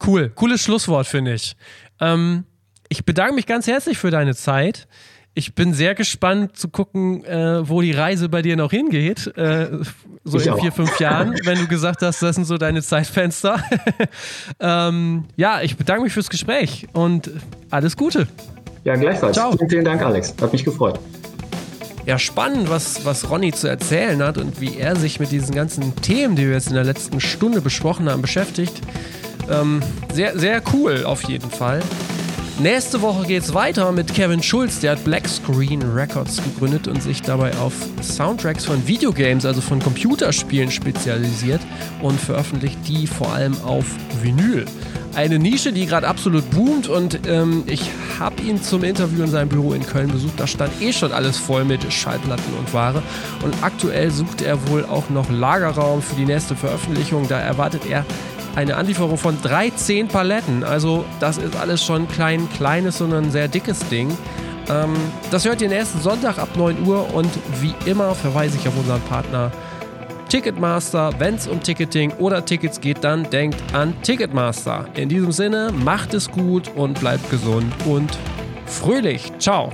Cool. Cooles Schlusswort, finde ich. Ähm, ich bedanke mich ganz herzlich für deine Zeit. Ich bin sehr gespannt zu gucken, äh, wo die Reise bei dir noch hingeht. Äh, so ich in auch. vier, fünf Jahren, <laughs> wenn du gesagt hast, das sind so deine Zeitfenster. <laughs> ähm, ja, ich bedanke mich fürs Gespräch und alles Gute. Ja, gleichfalls. Ciao. Vielen, vielen Dank, Alex. Hat mich gefreut. Ja, spannend, was, was Ronny zu erzählen hat und wie er sich mit diesen ganzen Themen, die wir jetzt in der letzten Stunde besprochen haben, beschäftigt. Ähm, sehr, sehr cool auf jeden Fall. Nächste Woche geht es weiter mit Kevin Schulz, der hat Black Screen Records gegründet und sich dabei auf Soundtracks von Videogames, also von Computerspielen spezialisiert und veröffentlicht die vor allem auf Vinyl eine Nische, die gerade absolut boomt und ähm, ich habe ihn zum Interview in seinem Büro in Köln besucht. Da stand eh schon alles voll mit Schallplatten und Ware und aktuell sucht er wohl auch noch Lagerraum für die nächste Veröffentlichung. Da erwartet er eine Anlieferung von 13 Paletten. Also das ist alles schon kein kleines, sondern ein sehr dickes Ding. Ähm, das hört ihr nächsten Sonntag ab 9 Uhr und wie immer verweise ich auf unseren Partner Ticketmaster. Wenn es um Ticketing oder Tickets geht, dann denkt an Ticketmaster. In diesem Sinne, macht es gut und bleibt gesund und fröhlich. Ciao.